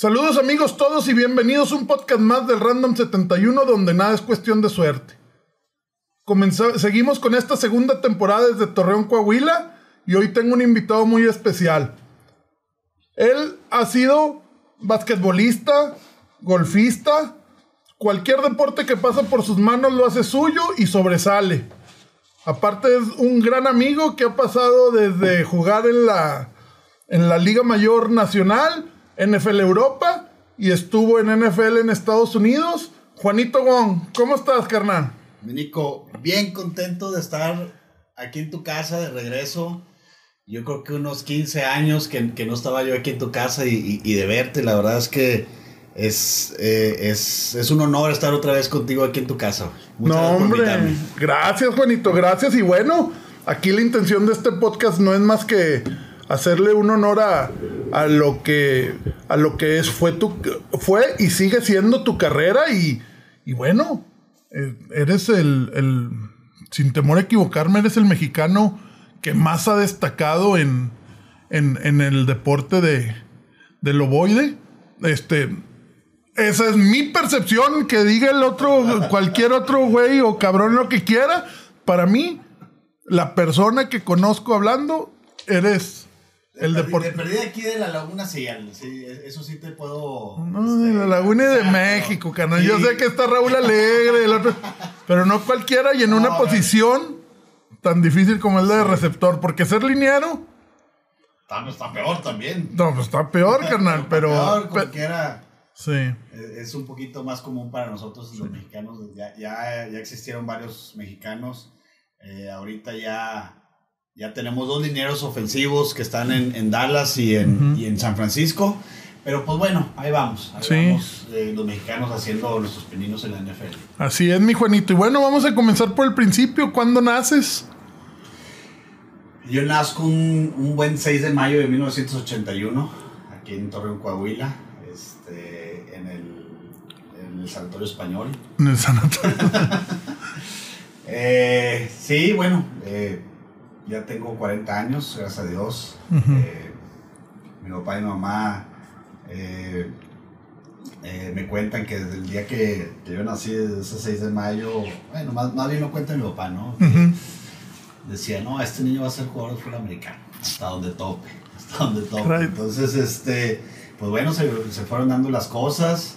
Saludos amigos todos y bienvenidos a un podcast más del Random 71 donde nada es cuestión de suerte. seguimos con esta segunda temporada desde Torreón, Coahuila y hoy tengo un invitado muy especial. Él ha sido basquetbolista, golfista, cualquier deporte que pasa por sus manos lo hace suyo y sobresale. Aparte es un gran amigo que ha pasado desde jugar en la, en la Liga Mayor Nacional, NFL Europa y estuvo en NFL en Estados Unidos. Juanito Gong, ¿cómo estás, carnal? Nico, bien contento de estar aquí en tu casa de regreso. Yo creo que unos 15 años que, que no estaba yo aquí en tu casa y, y, de verte, la verdad es que es, eh, es, es, un honor estar otra vez contigo aquí en tu casa. Muchas no, hombre, gracias Juanito, gracias. Y bueno, aquí la intención de este podcast no es más que hacerle un honor a, a lo que a lo que es fue tu fue y sigue siendo tu carrera y, y bueno eh, eres el, el, sin temor a equivocarme eres el mexicano que más ha destacado en, en, en el deporte de del ovoide. Este esa es mi percepción que diga el otro cualquier otro güey o cabrón lo que quiera. Para mí la persona que conozco hablando eres el deporte. perdí aquí de la Laguna sí, sí, eso sí te puedo. No, de este, la Laguna de México, carnal. Yo sé que está Raúl Alegre, el otro, pero no cualquiera y en una posición tan difícil como el de receptor, porque ser liniero. Está, pues, está peor también. No, pues está peor, carnal, pero. Peor, cualquiera. Sí. Es, un poquito más común para nosotros los mexicanos. Ya, ya, ya existieron varios mexicanos. Eh, ahorita ya ya tenemos dos linieros ofensivos que están en, Dallas y en, en, San Francisco. Pero pues bueno, ahí vamos. Ahí vamos eh, los mexicanos haciendo nuestros peninos en la NFL. Así es, mi Juanito. Y bueno, vamos a comenzar por el principio. ¿Cuándo naces? Yo nazco un, un buen 6 de mayo de 1981, aquí en Torreón, Coahuila, este, en, el, en el Sanatorio Español. En el Sanatorio. eh, sí, bueno, eh, ya tengo 40 años, gracias a Dios. Eh, mi papá y mi mamá eh, eh, me cuentan que desde el día que, yo nací, desde ese 6 de mayo, bueno, más, más bien no cuenta mi papá, ¿no? Decía, no, este niño va a ser jugador de fútbol americano, hasta donde tope, hasta donde tope. Entonces, este, pues bueno, se, se, fueron dando las cosas.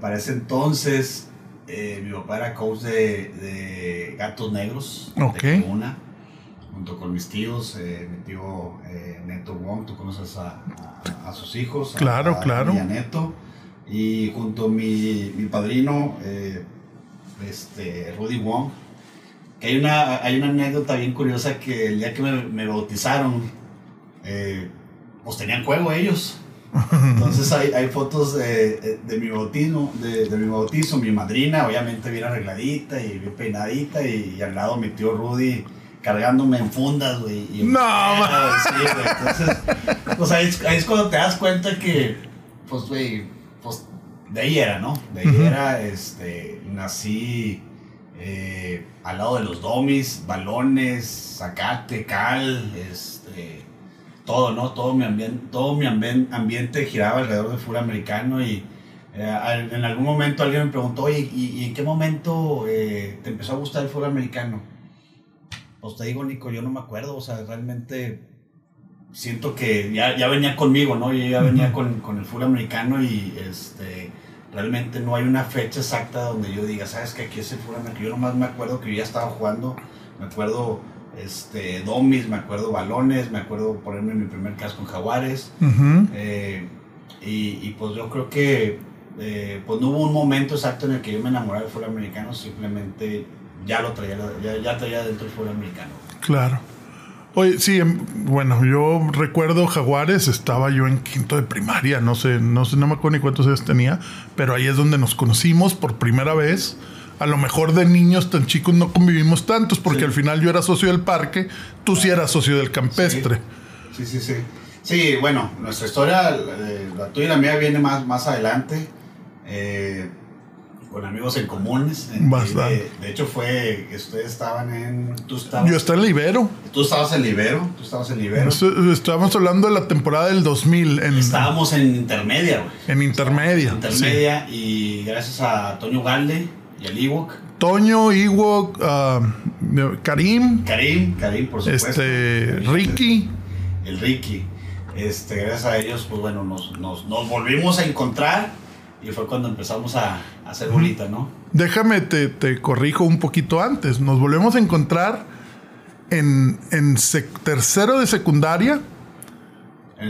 para ese entonces, mi papá era coach de, de Gatos Negros, de Comuna junto con mis tíos, eh, mi tío eh, Neto Wong, tú conoces a, a, sus hijos. Claro, claro. Y a Neto. Y junto a mi, mi padrino, eh, este, Rudy Wong, que hay una, hay una anécdota bien curiosa que el día que me, me bautizaron, pues tenían juego ellos. Entonces hay, hay fotos de, de, mi bautismo, de, de, mi bautizo, mi madrina, obviamente bien arregladita y bien peinadita, y, y al lado mi tío Rudy cargándome en fundas, güey. No, sí, güey. Entonces, pues ahí, es cuando te das cuenta que, pues, güey, pues de ahí era, ¿no? De ahí era, este, nací eh, al lado de los domis, balones, sacate, cal, este, todo, ¿no? Todo mi ambiente, todo mi ambiente giraba alrededor del fútbol americano y eh, en algún momento alguien me preguntó, oye, ¿y, en qué momento eh, te empezó a gustar el fútbol americano? Pues te digo, Nico, yo no me acuerdo, o sea, realmente siento que ya, ya venía conmigo, ¿no? Yo ya venía con, con, el fútbol americano y este, realmente no hay una fecha exacta donde yo diga, ¿sabes que aquí es el fútbol americano? Yo nomás me acuerdo que yo ya estaba jugando, me acuerdo este, domis, me acuerdo balones, me acuerdo ponerme mi primer casco en jaguares. Eh, y, y, pues yo creo que eh, pues no hubo un momento exacto en el que yo me enamoré del fútbol americano, simplemente ya lo traía, ya, ya traía dentro del fútbol americano. Claro. Oye, sí, em, bueno, yo recuerdo Jaguares, estaba yo en quinto de primaria, no sé, no sé, no me acuerdo ni cuántos años tenía, pero ahí es donde nos conocimos por primera vez. A lo mejor de niños tan chicos no convivimos tantos, porque al final yo era socio del parque, tú sí eras socio del campestre. Sí, sí, sí. Sí, bueno, nuestra historia, la tuya y la mía viene más, más adelante. Eh, con amigos en comunes. Bastante. De, hecho, fue que ustedes estaban en. Tú estabas, Yo estaba en Libero. Tú estabas en Libero. Tú estabas en Libero. Estábamos hablando de la temporada del 2000. En, Estábamos en intermedia, güey. En intermedia. Intermedia. Y gracias a Toño Galde y al Ewok. Toño, Ewok, uh, Karim. Karim, Karim, por supuesto. Este, Ricky. El Ricky. Este, gracias a ellos, pues bueno, nos, nos, nos volvimos a encontrar y fue cuando empezamos a, a hacer bolita, ¿no? Déjame, te, te, corrijo un poquito antes. Nos volvemos a encontrar en, en tercero de secundaria.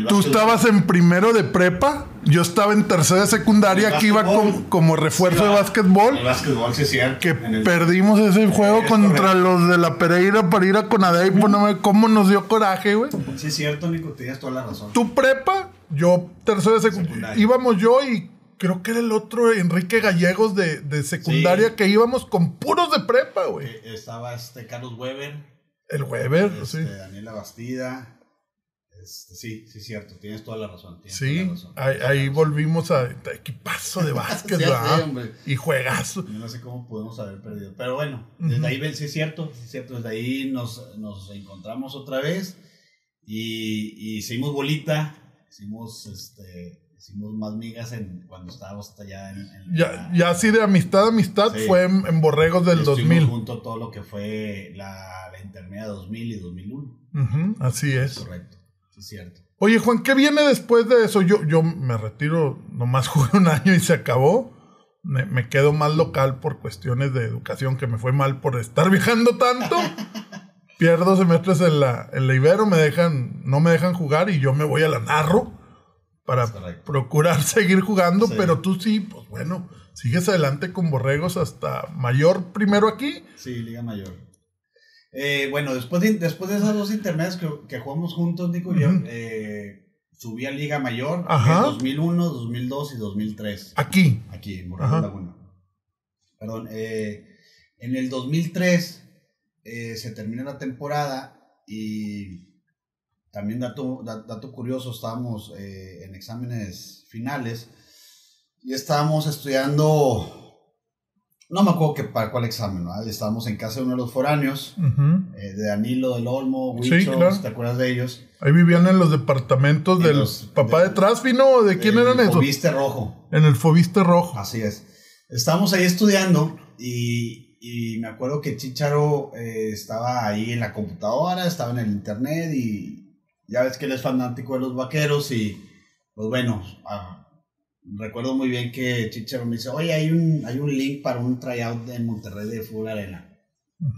Tú estabas en primero de prepa. Yo estaba en tercero de secundaria. que iba como, como refuerzo sí, de básquetbol. El básquetbol, sí, cierto. Que perdimos ese juego es contra correcto. los de la Pereira para ir a Conadey. -huh. ¿Cómo nos dio coraje, güey? Sí, es cierto, Nico. Tienes toda la razón. Tu prepa, yo tercero de secundaria. secundaria. Íbamos yo y creo que era el otro Enrique Gallegos de, de secundaria sí. que íbamos con puros de prepa, güey. Estaba este Carlos Weber. El Weber, este, sí. Daniela Bastida. Este, sí, sí, cierto, tienes toda la razón. Sí, la razón. ahí, ahí volvimos a equipazo de básquet, sí, ¿verdad? Sí, y juegazo. Yo no sé cómo pudimos haber perdido. Pero bueno, desde uh -huh. ahí, sí es cierto, sí es cierto, desde ahí nos, nos encontramos otra vez y, y hicimos bolita, hicimos este, hicimos más migas en, cuando estábamos hasta allá en, en ya, la, ya así de amistad, amistad Sí. fue en, en Borregos del estuvimos 2000. junto todo lo que fue la, la intermedia 2000 y 2001. Ujú, así es. Correcto, es cierto. Oye, Juan, ¿qué viene después de eso? Yo, yo me retiro, nomás jugué un año y se acabó. Me, me quedo más local por cuestiones de educación, que me fue mal por estar viajando tanto. Pierdo semestres en la, en la Ibero, me dejan, no me dejan jugar y yo me voy a la Narro para procurar seguir jugando, Sí. pero tú sí, pues bueno, sigues adelante con Borregos hasta mayor primero aquí. Sí, Liga Mayor. Eh, bueno, después de, después de esas dos intermedias que, que jugamos juntos, Nico, yo Ujú. eh, subí a Liga Mayor Ajá. en 2001, 2002 y 2003. Aquí. Aquí, en. Borregos Laguna. Perdón, eh, en el 2003 eh, se termina la temporada y también dato, da- dato curioso, estábamos eh, en exámenes finales y estábamos estudiando, no me acuerdo que para cuál examen, ¿verdad? estábamos en casa de uno de los foráneos, eh, de Danilo del Olmo, Sí, Huicho, claro. ¿te acuerdas de ellos? Ahí vivían en los departamentos En del los- papá de- de, Trasfino, ¿o ¿de quién El eran esos? Fobiste rojo. En el Fobiste Rojo. Así es. Estábamos ahí estudiando y, y me acuerdo que Chicharo eh, estaba ahí en la computadora, estaba en el internet y ya ves que él es fanático de los vaqueros y pues bueno, ah, recuerdo muy bien que Chicharo me dice, oye, hay un, hay un link para un tryout en Monterrey de Fútbol Arena.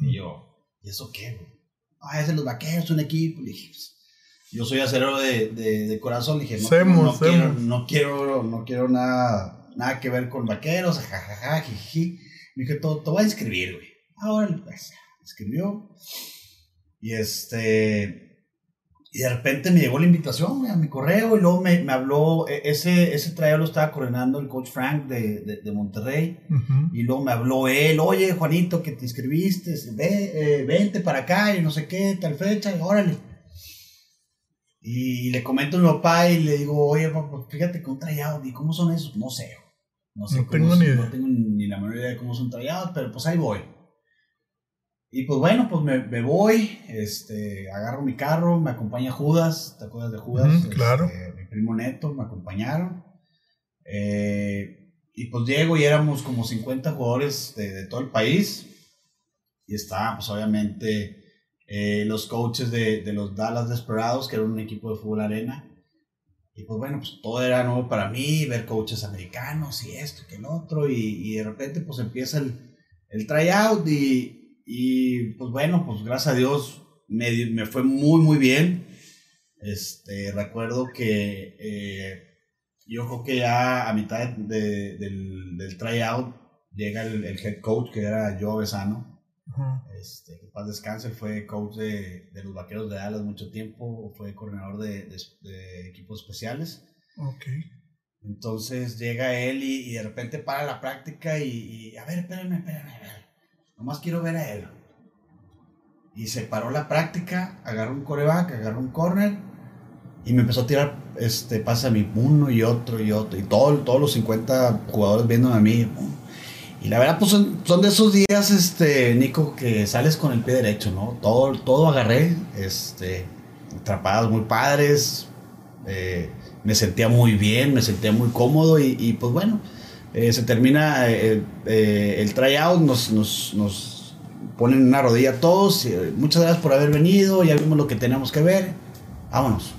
Y yo, ¿y eso qué? Ah, es de los vaqueros, un equipo. Le dije, pues, yo soy acero de, de, de corazón. Le dije, no, Semos, no, quiero, no quiero, no quiero nada, nada que ver con vaqueros, jajaja, jiji. Me dije, te voy a inscribir, güey. Ahora, pues, escribió. Y este. Y de repente me llegó la invitación a mi correo y luego me, me habló, e- ese, ese tryout lo estaba coordinando el coach Frank de, de, de Monterrey. Y luego me habló él, oye Juanito, que te inscribiste, ve, eh, vente para acá y no sé qué, tal fecha, y órale. Y le comento a mi papá y le digo, oye papá, fíjate que un tryout, ¿y cómo son esos? No sé, no sé No cómo tengo son- ni idea. No tengo ni la menor idea de cómo son tryout, pero pues ahí voy. Y pues bueno, pues me, me voy, este, agarro mi carro, me acompaña Judas, ¿te acuerdas de Judas? Ujú, claro. Este, mi primo Neto, me acompañaron. Eh, y pues llego y éramos como 50 jugadores de, de todo el país. Y estábamos obviamente eh, los coaches de, de los Dallas Desperados, que era un equipo de fútbol arena. Y pues bueno, pues todo era nuevo para mí, ver coaches americanos y esto, que el otro. Y, y de repente pues empieza el, el tryout y, y pues bueno, pues gracias a Dios me, me fue muy, muy bien. Este, recuerdo que eh, yo creo que ya a mitad de- del, del tryout llega el, el head coach que era Joe Besano. Este, que paz descanse, fue coach de, de los vaqueros de Dallas mucho tiempo, fue coordinador de, equipos especiales. Ok. Entonces llega él y, y de repente para la práctica y, y, a ver, espérame, espérame, ver. Nomás quiero ver a él. Y se paró la práctica, agarró un coreback, agarró un corner y me empezó a tirar este pase a mí, uno y otro y otro. Y todo, todos los 50 jugadores viéndome a mí. Y la verdad, pues son, son, de esos días, este, Nico, que sales con el pie derecho, ¿no? Todo, todo agarré, este, atrapadas muy padres, eh, me sentía muy bien, me sentía muy cómodo y, y pues bueno, eh, se termina eh, el tryout, nos, nos, nos, ponen una rodilla todos, muchas gracias por haber venido, ya vimos lo que tenemos que ver, vámonos.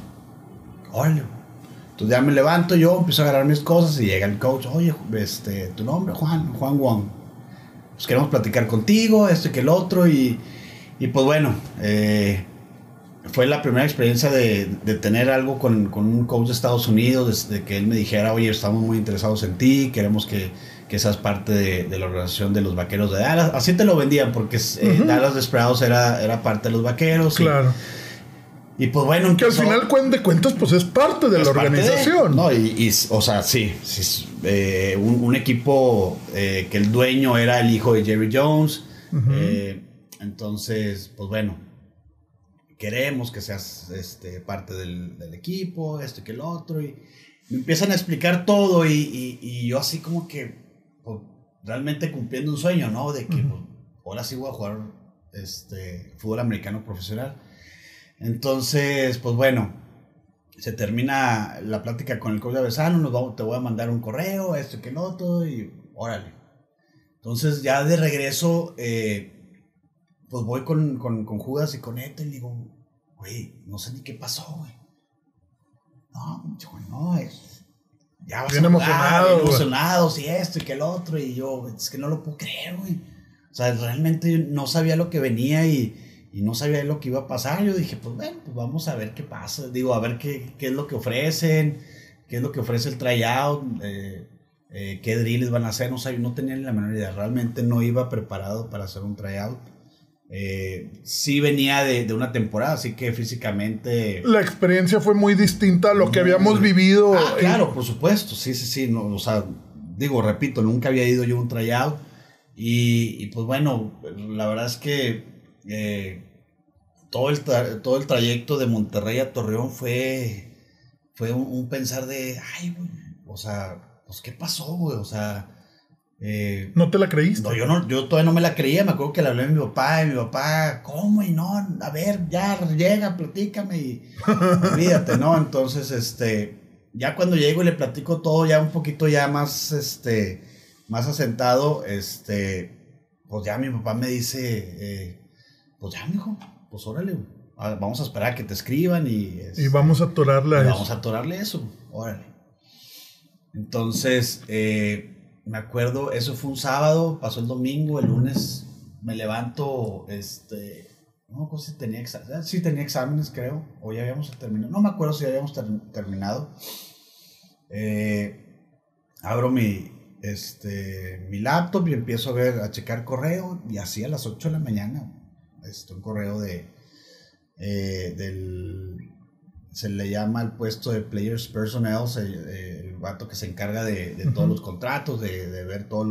Órale. Entonces ya me levanto yo, empiezo a agarrar mis cosas y llega el coach, oye, este, tu nombre, Juan, Juan Wong. Pues queremos platicar contigo, esto y que el otro, y, y pues bueno, eh, fue la primera experiencia de, de tener algo con, con, un coach de Estados Unidos, desde que él me dijera, oye, estamos muy interesados en ti, queremos que, que seas parte de, de, la organización de los vaqueros de Dallas. Así te lo vendían, porque eh, Dallas Desperados era, era parte de los vaqueros. Claro. Y pues bueno, que al final de cuentas pues es parte de la organización. no, y, o sea, sí, eh, un, equipo eh, que el dueño era el hijo de Jerry Jones. Eh, entonces, pues bueno, queremos que seas este, parte del, equipo, esto y que el otro. Y me empiezan a explicar todo y, yo así como que pues, realmente cumpliendo un sueño, ¿no? De que pues, ahora sí voy a jugar este, fútbol americano profesional. Entonces, pues bueno, se termina la plática con el coach Besano, nos te voy a mandar un correo, esto y que no, todo, y órale. Entonces, ya de regreso, eh, pues voy con, con, con, Judas y con Eto y digo, güey, no sé ni qué pasó, güey. No, no, es. Ya vas bien a emocionado, bien emocionado, sí, esto y que el otro, y yo, es que no lo puedo creer, güey. O sea, realmente no sabía lo que venía y y no sabía lo que iba a pasar. Yo dije, pues bueno, pues vamos a ver qué pasa. Digo, a ver qué, qué es lo que ofrecen, qué es lo que ofrece el tryout, eh, eh, qué drills van a hacer. No sabía, no tenía ni la menor idea. Realmente no iba preparado para hacer un tryout. Eh, sí venía de, de, una temporada, así que físicamente... La experiencia fue muy distinta a lo que habíamos vivido. Ah, claro, por supuesto, sí, sí, sí. No, o sea, digo, repito, nunca había ido yo a un tryout. Y, y pues bueno, la verdad es que eh, todo, el todo el trayecto de Monterrey a Torreón fue, fue un, pensar de, ay, güey, o sea, pues, ¿qué pasó, güey? O sea... Eh, ¿No te la creíste? No, yo, no, yo todavía no me la creía. Me acuerdo que le hablé a mi papá y mi papá, ¿cómo? Y no, a ver, ya llega, platícame y olvídate, ¿no? Entonces, este, ya cuando llego y le platico todo, ya un poquito ya más, este, más asentado, este, pues ya mi papá me dice, eh, pues ya, mijo, pues órale, vamos a esperar a que te escriban y... y vamos a atorarle a eso. Vamos a atorarle eso, órale. Entonces, eh, me acuerdo, eso fue un sábado, pasó el domingo, el lunes me levanto, este, no me si tenía exámenes, sí tenía exámenes creo, o ya habíamos terminado, no me acuerdo si habíamos terminado. Eh, abro mi, este, mi laptop y empiezo a ver, a checar correo y así a las 8 de la mañana este, un correo de, eh, del, se le llama el puesto de Players Personnel, el, vato que se encarga de, todos los contratos, de, ver todo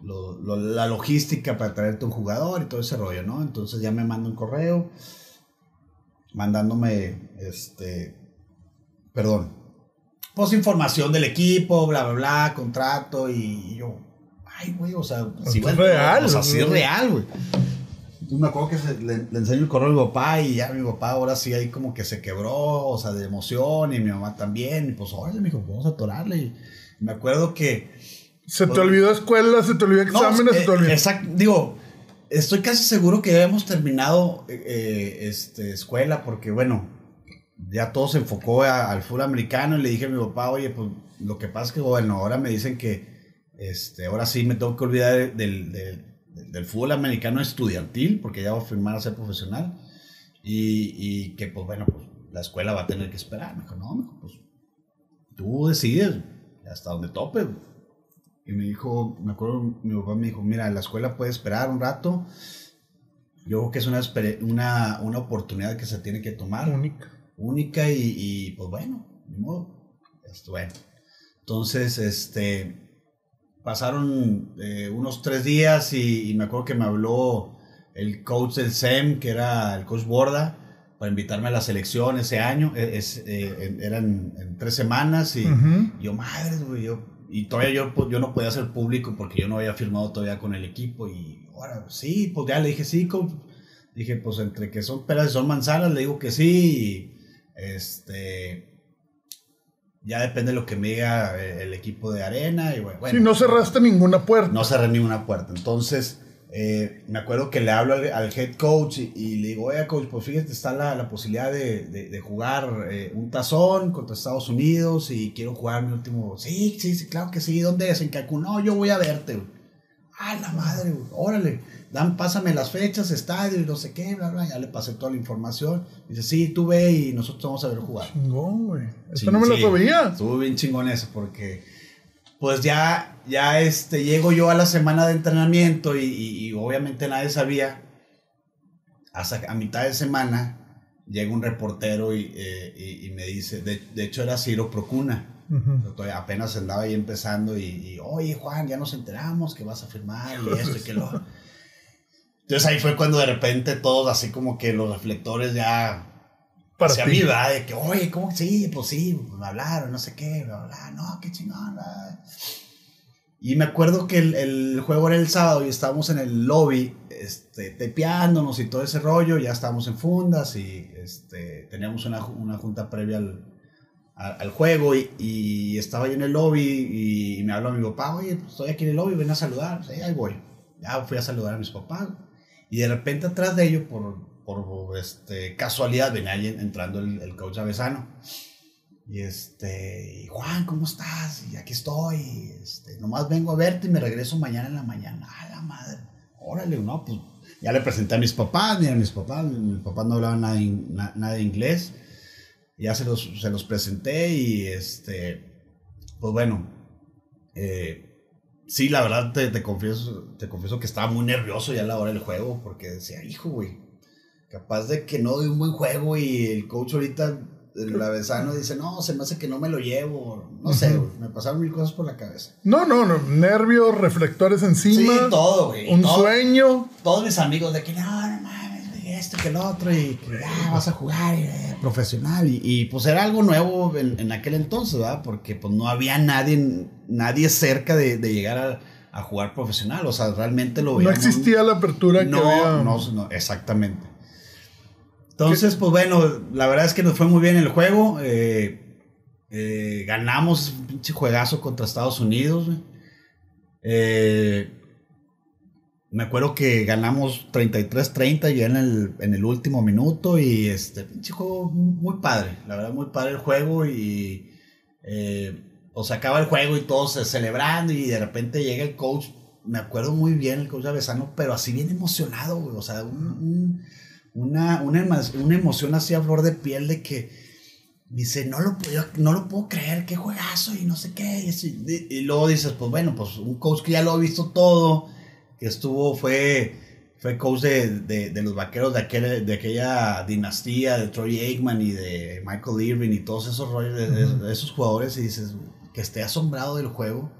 lo, la logística para traerte un jugador y todo ese rollo, ¿no? Entonces ya me manda un correo mandándome, este, perdón, pues información del equipo, bla, bla, bla, contrato y, yo, ay, güey, o sea, si es real. O sea, sí es real, güey me acuerdo que le, enseño el correo a mi papá y ya mi papá ahora sí ahí como que se quebró, o sea, de emoción y mi mamá también. Y pues, órale, me dijo, vamos a atorarle. Y me acuerdo que... Se te pues, olvidó escuela, se te olvidó exámenes, se te olvidó... Exacto, digo, estoy casi seguro que ya hemos terminado eh, este, escuela porque, bueno, ya todo se enfocó al fútbol americano y le dije a mi papá, oye, pues lo que pasa es que, bueno, ahora me dicen que, este, ahora sí me tengo que olvidar del, del del fútbol americano estudiantil, porque ya va a firmar a ser profesional, y, y, que pues bueno, pues la escuela va a tener que esperar. Me dijo, no, me dijo, pues tú decides hasta donde tope. Y me dijo, me acuerdo, mi papá me dijo, mira, la escuela puede esperar un rato. Yo creo que es una, una, una oportunidad que se tiene que tomar. Única. Única y, y pues bueno, ni modo. Esto, bueno. Entonces, este, pasaron eh, unos tres días y, me acuerdo que me habló el coach del SEM, que era el coach Borda, para invitarme a la selección ese año. E, es, eh, eran en tres semanas y yo, madre, güey, yo y todavía yo, pues, yo no podía ser público porque yo no había firmado todavía con el equipo. Y ahora, sí, pues ya le dije, sí, coach. Dije, pues entre que son peras y son manzanas, le digo que sí. Y, este. Ya depende de lo que me diga eh, el equipo de arena. Y bueno, sí, no cerraste ninguna puerta. No cerré ninguna puerta. Entonces, eh, me acuerdo que le hablo al, head coach y, le digo, oye, coach, pues fíjate, está la, la posibilidad de, de, jugar eh, un tazón contra Estados Unidos y quiero jugar mi último. Sí, sí, sí, claro que sí. ¿Dónde es? En Cancún. No, yo voy a verte, Ah, la madre, órale. Dan, pásame las fechas, estadio y no sé qué, bla, bla. Ya le pasé toda la información. Dice, sí, tú ve y nosotros vamos a ver jugar. Chingón, güey. Eso no me lo sabía. Estuvo bien chingón eso porque pues ya, ya este, llego yo a la semana de entrenamiento y, obviamente nadie sabía. Hasta a mitad de semana llega un reportero y, eh, me dice, de, hecho era Ciro Procuna. Apenas andaba ahí empezando y, oye Juan, ya nos enteramos que vas a firmar y esto y que lo... Entonces ahí fue cuando de repente todos así como que los reflectores ya para hacia mí, ¿verdad? De que, oye, ¿cómo que sí? Pues sí, me hablaron, no sé qué, bla, bla, no, qué chingón, Y me acuerdo que el, el, juego era el sábado y estábamos en el lobby, este, tepeándonos y todo ese rollo, ya estábamos en fundas y este, teníamos una, una junta previa al, al, juego y, y, estaba yo en el lobby y, me habló mi papá, oye, pues, estoy aquí en el lobby, ven a saludar, sí, ahí voy. Ya fui a saludar a mis papás. Y de repente atrás de ellos, por, por este, casualidad venía entrando el, el coach Avesano. Y este, Juan, ¿cómo estás? Y aquí estoy. Este, nomás vengo a verte y me regreso mañana en la mañana. A la madre. Órale, no, pues ya le presenté a mis papás. Mira, mis papás, mis papás no hablaban nada, nada de inglés. Ya se los, se los presenté y este, pues bueno, eh, sí, la verdad te, te, confieso, te confieso que estaba muy nervioso ya a la hora del juego porque decía, hijo, güey, capaz de que no de un buen juego y el coach ahorita, el avesano, dice, no, se me hace que no me lo llevo. No sé, me pasaron mil cosas por la cabeza. No, no, no, nervios, reflectores encima. Sí, todo, güey. Un sueño. Todos mis amigos de que no, esto que el otro y que ya vas a jugar eh, profesional. Y, pues era algo nuevo en, aquel entonces, ¿verdad? Porque pues no había nadie, nadie cerca de, llegar a a jugar profesional. O sea, realmente lo No existía la apertura no, que había. No, no, exactamente. Entonces, pues bueno, la verdad es que nos fue muy bien el juego. Eh, eh, ganamos un pinche juegazo contra Estados Unidos. Eh, me acuerdo que ganamos 33-30 ya en el, en el último minuto y este pinche juego muy padre, la verdad muy padre el juego y pues acaba el juego y todos celebrando y de repente llega el coach, me acuerdo muy bien el coach Avesano, pero así bien emocionado, o sea, un una, una, una emoción así a flor de piel de que dice, no lo, puedo, no lo puedo creer, qué juegazo y no sé qué. Y, y, luego dices, pues bueno, pues un coach que ya lo ha visto todo, estuvo, fue, fue coach de, de, de los vaqueros de, aquel, de aquella dinastía, de Troy Aikman y de Michael Irving y todos esos rollos de, esos jugadores y dices, que esté asombrado del juego,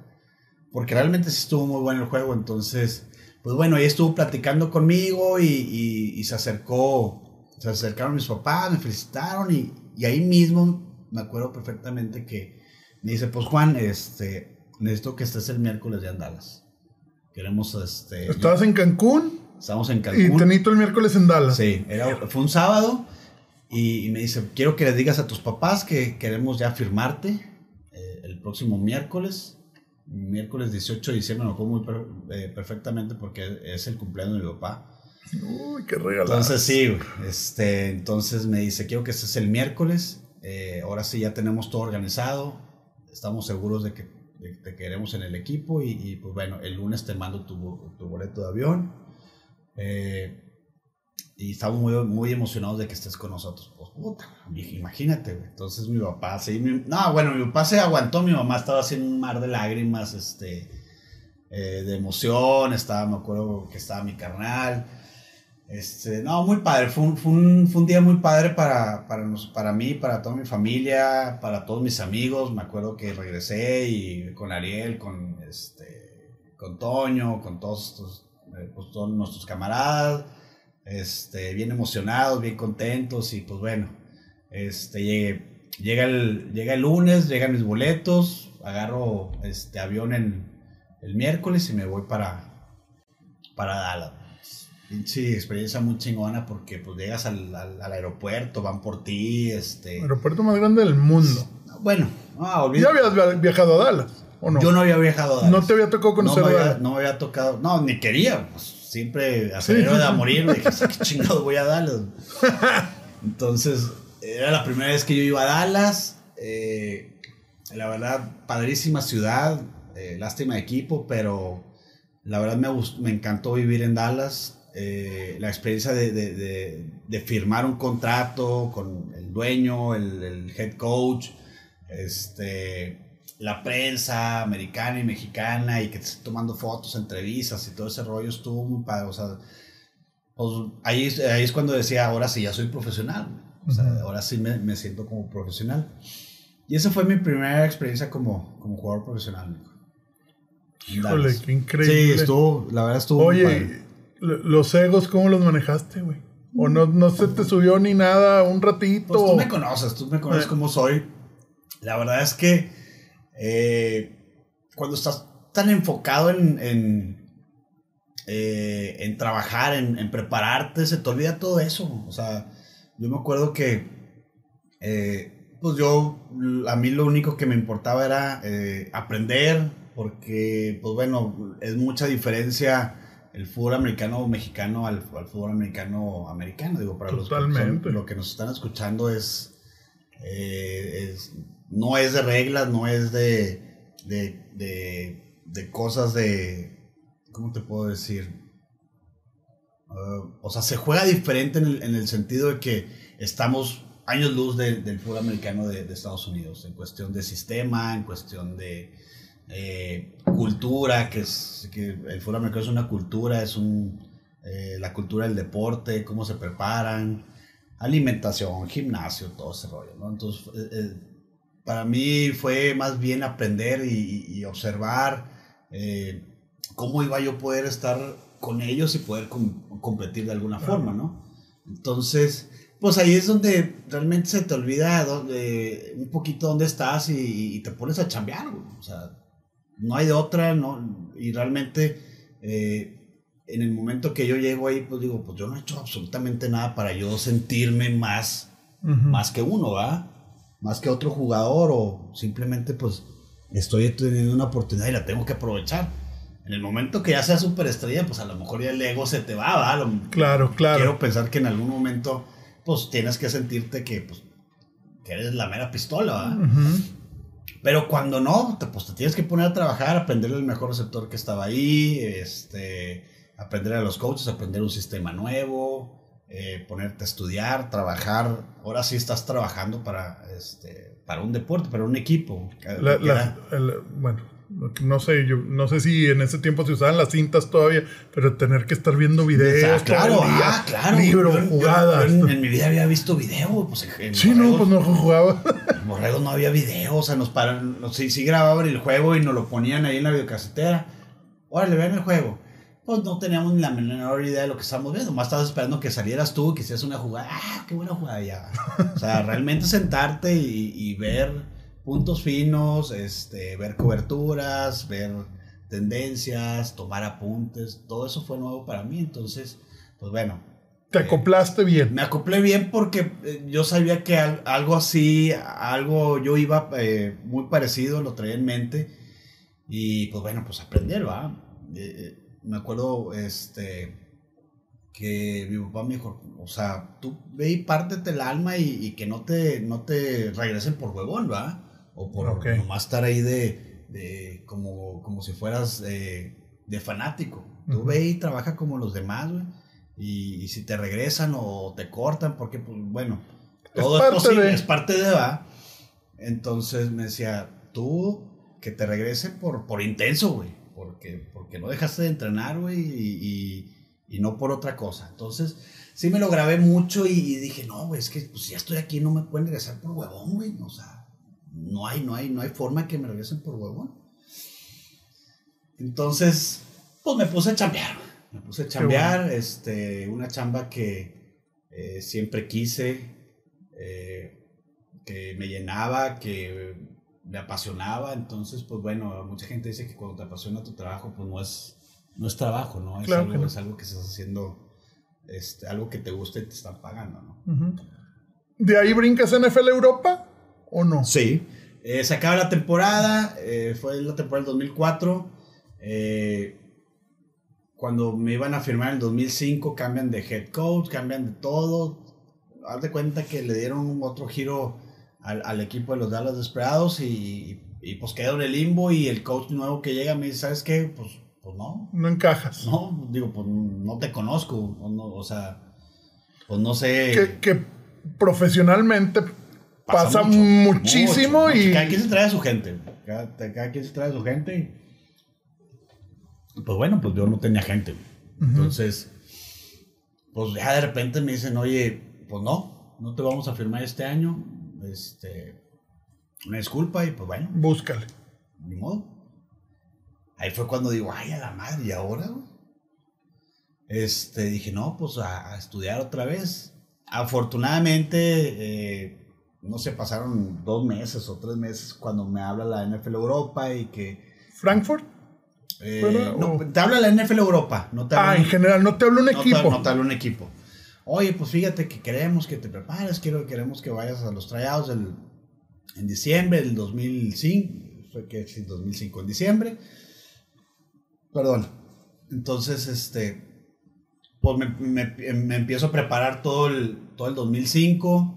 porque realmente sí estuvo muy bueno el juego, entonces pues bueno, ahí estuvo platicando conmigo y, se acercó, se acercaron mis papás, me felicitaron y, ahí mismo me acuerdo perfectamente que me dice, pues Juan, este, necesito que estés el miércoles de Dallas. Queremos, este... ¿Estabas en Cancún? Estamos en Cancún. Y tenito el miércoles en Dallas. Sí, fue un sábado y, me dice, quiero que les digas a tus papás que queremos ya firmarte eh, el próximo miércoles miércoles 18 de diciembre, me acuerdo muy eh, perfectamente porque es el cumpleaños de mi papá. Uy, qué regalo. Entonces sí, este, entonces me dice, quiero que estés el miércoles, eh, ahora sí ya tenemos todo organizado, estamos seguros de que te queremos en el equipo y, pues bueno, el lunes te mando tu, tu boleto de avión. Eh, y estamos muy, muy emocionados de que estés con nosotros. Pues puta, imagínate, güey. Entonces mi papá, sí, no, bueno, mi papá se aguantó, mi mamá estaba haciendo un mar de lágrimas, este, eh, de emoción, estaba, me acuerdo que estaba mi carnal. Este, no, muy padre, fue un, fue un, fue un día muy padre para, para, nos, para mí, para toda mi familia, para todos mis amigos. Me acuerdo que regresé y con Ariel, con, este, con Toño, con todos, estos, eh, pues, nuestros camaradas este, bien emocionados, bien contentos y pues bueno, este, llega el, llega el lunes, llegan mis boletos, agarro este avión en el miércoles y me voy para, para Dallas. Pinche experiencia muy chingona porque pues llegas al, al, aeropuerto, van por ti, este... Aeropuerto más grande del mundo. Bueno, no, ¿Ya habías viajado a Dallas? ¿o no? Yo no había viajado a Dallas. ¿No te había tocado conocer no a Dallas? No me había tocado, no, ni quería. Pues, siempre aceleró de a morir. Dije, ¿qué chingado voy a Dallas? Entonces, era la primera vez que yo iba a Dallas. Eh, la verdad, padrísima ciudad. Eh, lástima de equipo, pero la verdad me, me encantó vivir en Dallas. Eh, la experiencia de, de, de, firmar un contrato con el dueño, el, el, head coach, este, la prensa americana y mexicana y que te esté tomando fotos, entrevistas y todo ese rollo estuvo muy padre. O sea, pues, ahí, ahí es cuando decía, ahora sí, ya soy profesional. O sea, ahora sí me, me, siento como profesional. Y esa fue mi primera experiencia como, como jugador profesional. Híjole, qué increíble. Sí, estuvo, la verdad estuvo Oye, los egos, ¿cómo los manejaste, güey? ¿O no, no se te subió ni nada un ratito? Pues tú me conoces, tú me conoces eh. como soy. La verdad es que eh, cuando estás tan enfocado en, en, eh, en trabajar, en, en, prepararte, se te olvida todo eso. O sea, yo me acuerdo que, pues yo, a mí lo único que me importaba era aprender, porque, pues bueno, es mucha diferencia el fútbol americano mexicano al, fútbol americano americano. Digo, para los que lo que nos están escuchando es, eh, es, no es de reglas, no es de, de, de, de cosas de, ¿cómo te puedo decir? Uh, o sea, se juega diferente en el, en el, sentido de que estamos años luz del fútbol americano de, de Estados Unidos, en cuestión de sistema, en cuestión de eh, cultura, que, es, que el fútbol americano es una cultura, es un, eh, la cultura del deporte, cómo se preparan, alimentación, gimnasio, todo ese rollo, ¿no? Entonces, eh, para mí fue más bien aprender y, observar cómo iba yo a poder estar con ellos y poder competir de alguna forma, ¿no? Entonces, pues ahí es donde realmente se te olvida un poquito dónde estás y, y te pones a chambear, o sea, no hay de otra, no, y realmente eh, en el momento que yo llego ahí, pues digo, pues yo no he hecho absolutamente nada para yo sentirme más, más que uno, ¿va? Más que otro jugador, o simplemente pues estoy teniendo una oportunidad y la tengo que aprovechar. En el momento que ya sea superestrella, pues a lo mejor ya el ego se te va, ¿va? claro, claro. Quiero pensar que en algún momento, pues tienes que sentirte que, pues, que eres la mera pistola, ¿va? Pero cuando no, te, pues te tienes que poner a trabajar, aprender el mejor receptor que estaba ahí, este, aprender a los coaches, aprender un sistema nuevo, eh, ponerte a estudiar, trabajar. Ahora sí estás trabajando para, este, para un deporte, para un equipo. bueno, no sé, yo no sé si en ese tiempo se usaban las cintas todavía, pero tener que estar viendo videos. claro, ah, claro. Libros, jugadas. en, mi vida había visto video. Pues, sí, no, pues no jugaba. En Borrego no había video, o sea, nos paran, sí, sí grababan el juego y nos lo ponían ahí en la videocasetera. Órale, ven el juego. Pues no teníamos ni la menor idea de lo que estábamos viendo. Más estabas esperando que salieras tú, que hicieras una jugada. ¡Ah, qué buena jugada ya! O sea, realmente sentarte y, y ver puntos finos, este, ver coberturas, ver tendencias, tomar apuntes, todo eso fue nuevo para mí, entonces, pues bueno. ¿Te eh, acoplaste bien? Me acoplé bien porque eh, yo sabía que algo así, algo yo iba eh, muy parecido, lo traía en mente y pues bueno, pues aprender, ¿va? me acuerdo, este que mi papá me dijo, o sea, tú ve y pártete el alma y, que no te, no te regresen por huevón, ¿va? O por nomás estar ahí de, de como, como si fueras eh, de fanático. Tú ve y trabaja como los demás, güey. Y, si te regresan o te cortan, porque, pues, bueno, todo es, posible, es parte de, va. Entonces me decía, tú que te regrese por, por intenso, güey. Porque, porque no dejaste de entrenar, güey, y, y, no por otra cosa. Entonces, sí me lo grabé mucho y, dije, no, güey, es que pues ya estoy aquí, no me pueden regresar por huevón, güey. O sea, no hay, no hay, no hay forma que me regresen por huevón. Entonces, pues me puse a chambear. Me puse a chambear, este, una chamba que eh, siempre quise. Eh, que me llenaba, que me apasionaba. Entonces, pues bueno, mucha gente dice que cuando te apasiona tu trabajo, pues no es, no es trabajo, ¿no? Es, Claro algo, que no. es algo que estás haciendo, este, algo que te gusta y te están pagando, ¿no? ¿De ahí brincas NFL Europa o no? Sí. Eh, se acaba la temporada, eh, fue la temporada del 2004. eh, cuando me iban a firmar en el 2005, cambian de head coach, cambian de todo. Haz de cuenta que le dieron un otro giro al, al equipo de los Dallas Desperados y, y, pues quedó en el limbo. Y el coach nuevo que llega me dice: ¿Sabes qué? Pues, pues no, No encajas. no, digo, pues no te conozco. O, no, o sea, pues no sé. Que, que profesionalmente pasa, mucho, muchísimo mucho, y... mucho. Cada quien se trae a su gente. Cada, cada quien se trae a su gente. Pues bueno, pues yo no tenía gente. Entonces, pues ya de repente me dicen, oye, pues no, no te vamos a firmar este año. Este, una disculpa y pues bueno, Búscale. ni modo. Ahí fue cuando digo, ay, a la madre, ¿y ahora? güey?" Este, dije, no, pues a, a estudiar otra vez. Afortunadamente, eh, no sé, pasaron dos meses o tres meses cuando me habla la NFL Europa y que... ¿Frankfurt? eh, no, te habla la NFL Europa, no te habla Ah, en general, no te hablo un no te- equipo. no te habla un equipo. Oye, pues fíjate que queremos que te prepares, quiero, queremos que vayas a los tryouts del- en diciembre del 2005, fue que sí, 2005 en diciembre. Perdón. Entonces, este, pues me, me- me empiezo a preparar todo el, todo el 2005.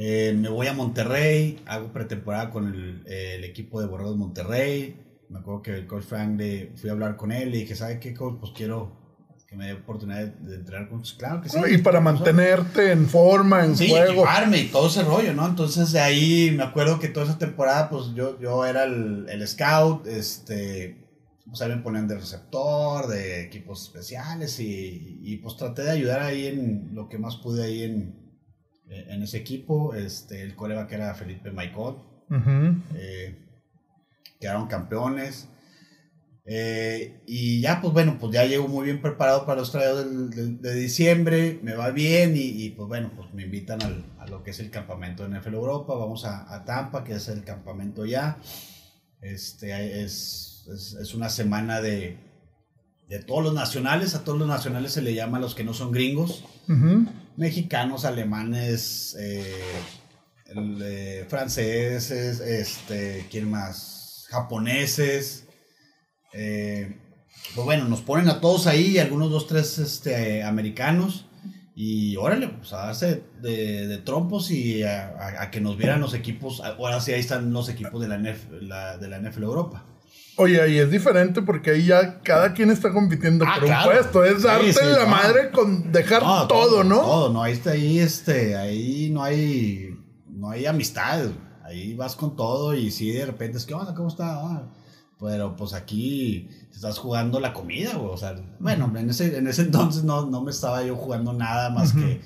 Eh, me voy a Monterrey, hago pretemporada con el, el equipo de Borregos Monterrey. Me acuerdo que el coach Frank le fui a hablar con él y dije, ¿sabe qué, coach? Pues quiero que me dé oportunidad de, de entrenar con Claro que sí. y para mantenerte en forma, en Sí, juego. y todo ese rollo, ¿no? Entonces de ahí me acuerdo que toda esa temporada, pues yo, yo era el, el scout, este, pues ahí me ponían de receptor, de equipos especiales y, y, pues traté de ayudar ahí en lo que más pude ahí en, en ese equipo. Este, el coreback era Felipe Maicot, Ujú. eh, quedaron campeones. Eh, y ya, pues bueno, pues ya llego muy bien preparado para los del- de, diciembre, me va bien y, y, pues bueno, pues me invitan al, a lo que es el campamento de NFL Europa, vamos a, a Tampa, que es el campamento ya. Este, es, es, es una semana de, de todos los nacionales, a todos los nacionales se le llama a los que no son gringos, Ujú. Mexicanos, alemanes, eh, franceses, este, ¿quién más? Japoneses. eh, pues bueno, nos ponen a todos ahí, algunos dos, tres este, americanos. Y órale, pues a darse de, trompos y a que nos vieran los equipos. Ahora sí, ahí están los equipos de la, NF, la- de la NFL Europa. Oye, ahí es diferente porque ahí ya cada quien está compitiendo Ah, por claro. un puesto. Es darte sí, la no. madre con dejar No, todo, ¿no? Todo, no, ahí está, ahí, este, ahí no hay, no hay amistad, ahí vas con todo y si de repente es que, onda, ¿cómo está? Ah, pero pues aquí te estás jugando la comida, güey, o sea, bueno, en ese, en ese entonces no, no me estaba yo jugando nada más que,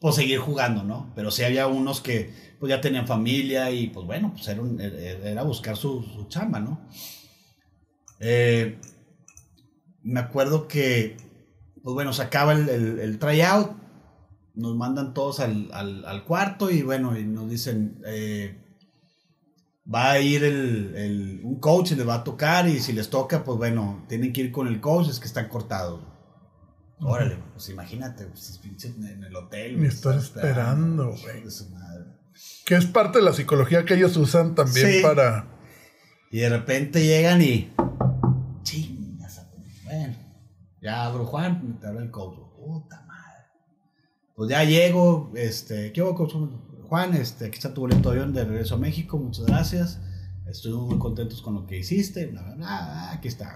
pues seguir jugando, ¿no? Pero sí había unos que, pues ya tenían familia y, pues bueno, pues era, un- era buscar su, su chamba, ¿no? Eh, me acuerdo que, pues bueno, se acaba el, el, el tryout, nos mandan todos al, al, al cuarto y bueno, y nos dicen, eh, va a ir el, el- un coach y les va a tocar y si les toca, pues bueno, tienen que ir con el coach, es que están cortados. Órale, pues imagínate, pues, en el hotel. Estar están esperando, güey. Que es parte de la psicología que ellos usan también Sí. para... Y de repente llegan y. Chingas. Bueno, ya abro Juan, te habla el coach. Puta madre. Pues ya llego, este, ¿qué hago, coach? Juan, este, aquí está tu boleto de avión de regreso a México, muchas gracias. Estuvimos muy contentos con lo que hiciste, bla, bla, bla, aquí está.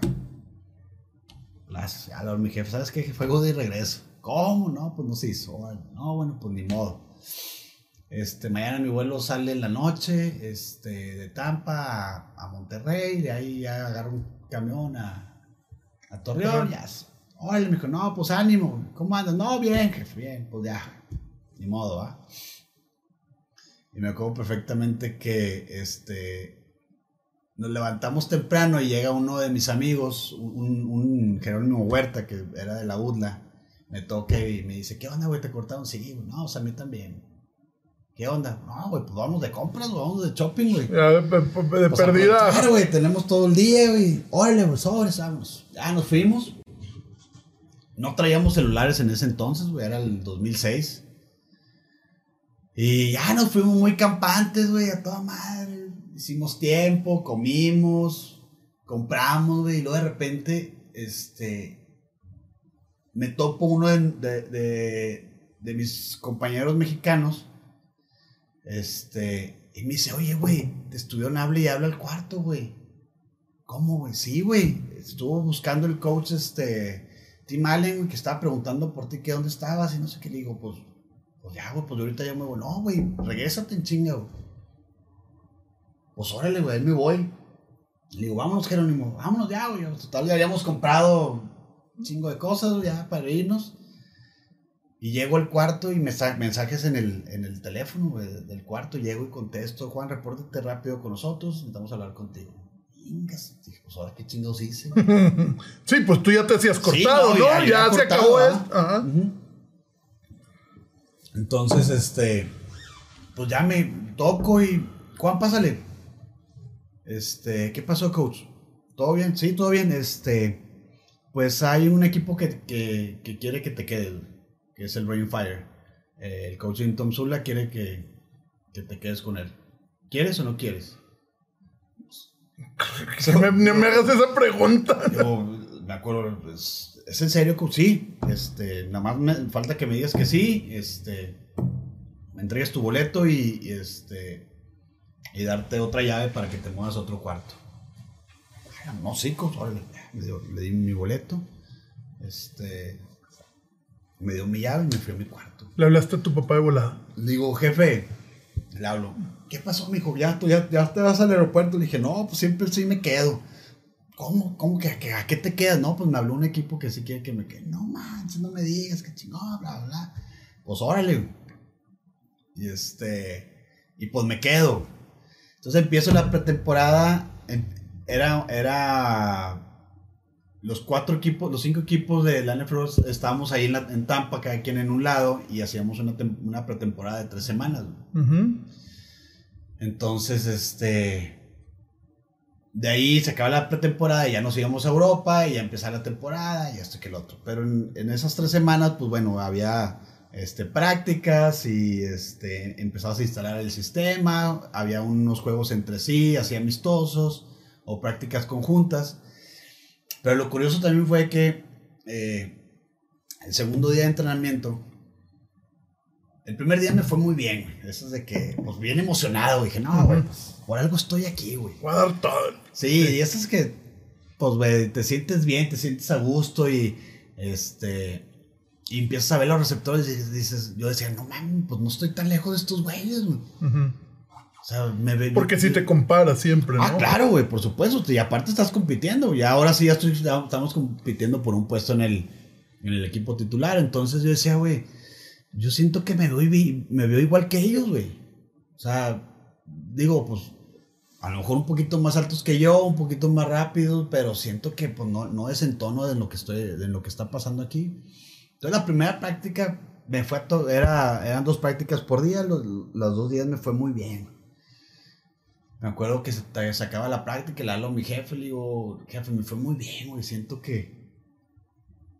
Gracias, ya mi jefe, ¿sabes qué? Fue de regreso. ¿Cómo? No, pues no se hizo. No, bueno, pues ni modo. Este, mañana mi vuelo sale en la noche, este, de Tampa a, a Monterrey, de ahí ya agarro un camión a, a Torreón, ya. Órale, me dijo, no, pues ánimo, ¿cómo andas? No, bien, jefe, bien, pues ya, ni modo, ¿va? Y me acuerdo perfectamente que, este, nos levantamos temprano y llega uno de mis amigos, un, un Jerónimo Huerta, que era de la UDLA, me toca y me dice, ¿qué onda, güey? ¿Te cortaron? Sí, no, o sea, a mí también. ¿Qué onda? No, güey, pues vamos de compras, vamos de shopping, güey. De, de- de Pues perdida. aprovechar, güey, tenemos todo el día, güey. Órale, güey, sobres, vamos. Ya nos fuimos. No traíamos celulares en ese entonces, güey, era el 2006. Y ya nos fuimos muy campantes, güey, a toda madre. Hicimos tiempo, comimos, compramos, güey, y luego de repente, este, me topo uno de- de mis compañeros mexicanos, este, y me dice, oye, güey, te estuvieron hable y habla al cuarto, güey. ¿Cómo, güey? Sí, güey. Estuvo buscando el coach, este, Tim Allen, que estaba preguntando por ti que dónde estabas y no sé qué. Le digo, pues, pues ya, güey, pues ahorita ya me voy. No, güey, regrésate en chinga, güey. Pues órale, güey, ahí me voy. Le digo, vámonos, Jerónimo, vámonos ya, güey. Total, ya habíamos comprado un chingo de cosas, ya para irnos. Y llego al cuarto y me sa- mensajes en el, en el teléfono güey, del cuarto. Llego y contesto, Juan, repórtate rápido con nosotros, necesitamos hablar contigo. Ingas, pues ahora qué chingados hice. Sí, pues tú ya te hacías cortado, Sí, ¿no? no, ya- Ya, ya se cortado, acabó esto. Ajá. Entonces, este, pues ya me toco y, Juan, pásale. Este, ¿qué pasó, coach? ¿Todo bien? Sí, todo bien. Este, pues hay un equipo que, que, que quiere que te quedes, que es el Rainfire. Eh, el coach Tom Sula quiere que, que te quedes con él. ¿Quieres o no quieres? Me, no me hagas esa pregunta. Yo me acuerdo, pues, ¿es en serio, coach? Sí. Este, nada más me falta que me digas que sí. Este, me entregues tu boleto y, y, este, y darte otra llave para que te muevas a otro cuarto. No, sí, coach, órale. Le, le di mi boleto. Este, me dio mi llave y me fui a mi cuarto. Le hablaste a tu papá de volada. Le digo, jefe, le hablo, ¿qué pasó, mijo? Ya, tú ya, ya te vas al aeropuerto. Le dije, no, pues siempre sí me quedo. ¿Cómo? ¿Cómo que, que- a qué te quedas? No, pues me habló un equipo que sí quiere que me quede. No manches, no me digas que chingón, bla, bla, bla. Pues órale. Y este, y pues me quedo. Entonces empiezo la pretemporada. em- Era, era los cuatro equipos, los cinco equipos de la NFL estábamos ahí en, la- en Tampa, cada quien en un lado, y hacíamos una, una pretemporada de tres semanas. Entonces, este. De ahí se acaba la pretemporada y ya nos íbamos a Europa y ya empezaba la temporada y esto que el otro. Pero en, en esas tres semanas, pues bueno, había este, prácticas y este, empezabas a instalar el sistema, había unos juegos entre sí, así amistosos o prácticas conjuntas. Pero lo curioso también fue que eh, el segundo día de entrenamiento, el primer día me fue muy bien, güey. Eso es de que, pues bien emocionado, dije, no, güey, pues, por algo estoy aquí, güey. Voy a dar todo. Sí, y eso es que, pues, güey, te sientes bien, te sientes a gusto y, este, y empiezas a ver los receptores y dices, yo decía, no mames, pues no estoy tan lejos de estos güeyes, güey. O sea, me ve. Porque si te comparas siempre, ¿no? Ah, claro, güey, por supuesto. Y aparte estás compitiendo. Y ahora sí ya estoy, estamos compitiendo por un puesto en el, en el equipo titular. Entonces yo decía, güey, yo siento que me veo, me veo igual que ellos, güey. O sea, digo, pues, a lo mejor un poquito más altos que yo, un poquito más rápidos, pero siento que pues, no, no es en tono de lo que estoy, de lo que está pasando aquí. Entonces la primera práctica me fue a to- era, eran dos prácticas por día, los, los dos días me fue muy bien. Me acuerdo que se, te- se acaba la práctica y le hablo a mi jefe, le digo, jefe, me fue muy bien, güey, siento que,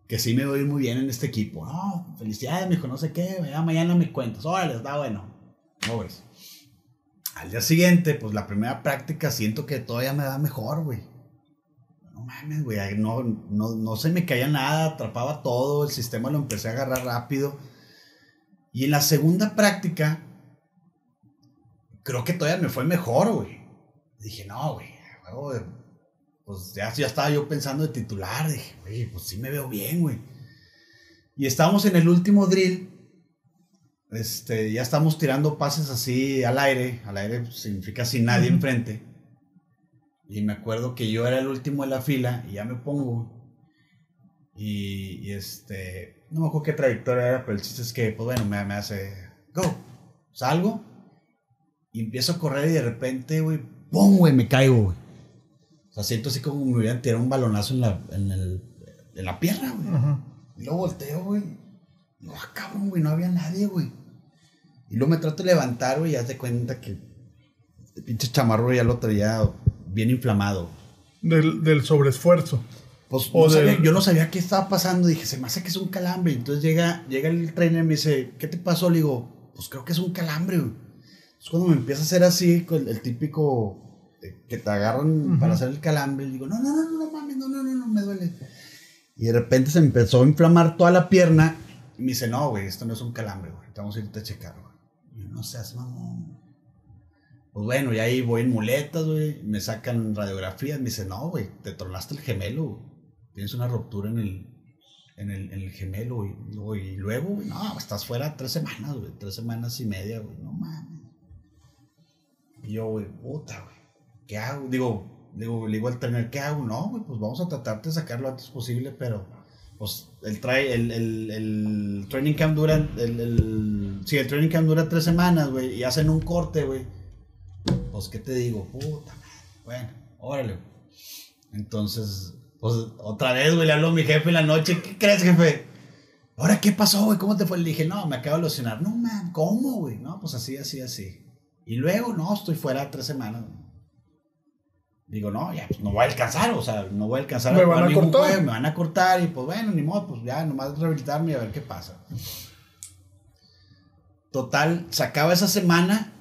que sí me voy muy bien en este equipo. No, felicidades, me dijo, no sé qué, ya mañana me cuentas, órale, está bueno. No, ves. Al día siguiente, pues la primera práctica siento que todavía me da mejor, güey. No mames, güey, no, no, no se me caía nada, atrapaba todo, el sistema lo empecé a agarrar rápido. Y en la segunda práctica, creo que todavía me fue mejor, güey. Dije, no, güey, pues ya, ya estaba yo pensando de titular. Dije, güey, pues sí me veo bien, güey. Y estábamos en el último drill. Este, ya estamos tirando pases así al aire. Al aire significa sin nadie enfrente. Y me acuerdo que yo era el último de la fila y ya me pongo. Y, y este, no me acuerdo qué trayectoria era, pero el chiste es que, pues bueno, me, me hace, go, salgo y empiezo a correr y de repente, güey, ¡pum, güey! Me caigo, güey. O sea, siento así como me hubieran tirado un balonazo en la, en el, en la pierna, güey. Ajá. Y luego volteo, güey. No, ah, cabrón, güey, no había nadie, güey. Y luego me trato de levantar, güey, y haz de cuenta que el pinche chamarro ya lo traía bien inflamado. Del, del sobreesfuerzo. Pues no del- sabía- yo no sabía qué estaba pasando. Dije, se me hace que es un calambre. Entonces llega, llega el trainer y me dice, ¿qué te pasó? Le digo, pues creo que es un calambre, güey. Es cuando me empieza a hacer así, el típico eh, que te agarran para hacer el calambre. Le digo, no, no, no, no, no mames, no, no, no, no, me duele. Y de repente se empezó a inflamar toda la pierna. Y me dice, no, güey, esto no es un calambre, güey. Te vamos a irte a checar, güey. Y yo, no seas mamón. Pues bueno, y ahí voy en muletas, güey. Me sacan radiografías. Me dice, no, güey, te tronaste el gemelo, güey. Tienes una ruptura en el, en el, en el gemelo, güey. Y luego- Y luego, güey, no, estás fuera tres semanas, güey. Tres semanas y media, güey. No mames. Y yo, güey, puta, güey. ¿Qué hago? Digo, digo, le digo al trainer, ¿qué hago? No, güey, pues vamos a tratarte de sacarlo lo antes posible, pero pues el, el, el, el training camp dura, el, el, sí, el training camp dura tres semanas, güey, y hacen un corte, güey. Pues, ¿qué te digo? Puta. Bueno, órale. Entonces, pues, otra vez, güey, le hablo a mi jefe en la noche. ¿Qué crees, jefe? ¿Ahora qué pasó, güey? ¿Cómo te fue? Le dije, no, me acabo de lesionar. No, man, ¿cómo, güey? No, pues así, así, así. Y luego, no, estoy fuera tres semanas. Digo, no, ya, pues no voy a alcanzar, o sea, no voy a alcanzar Me jugar van a cortar. juego, me van a cortar y pues bueno, ni modo, pues ya, nomás rehabilitarme y a ver qué pasa. Total, se acaba esa semana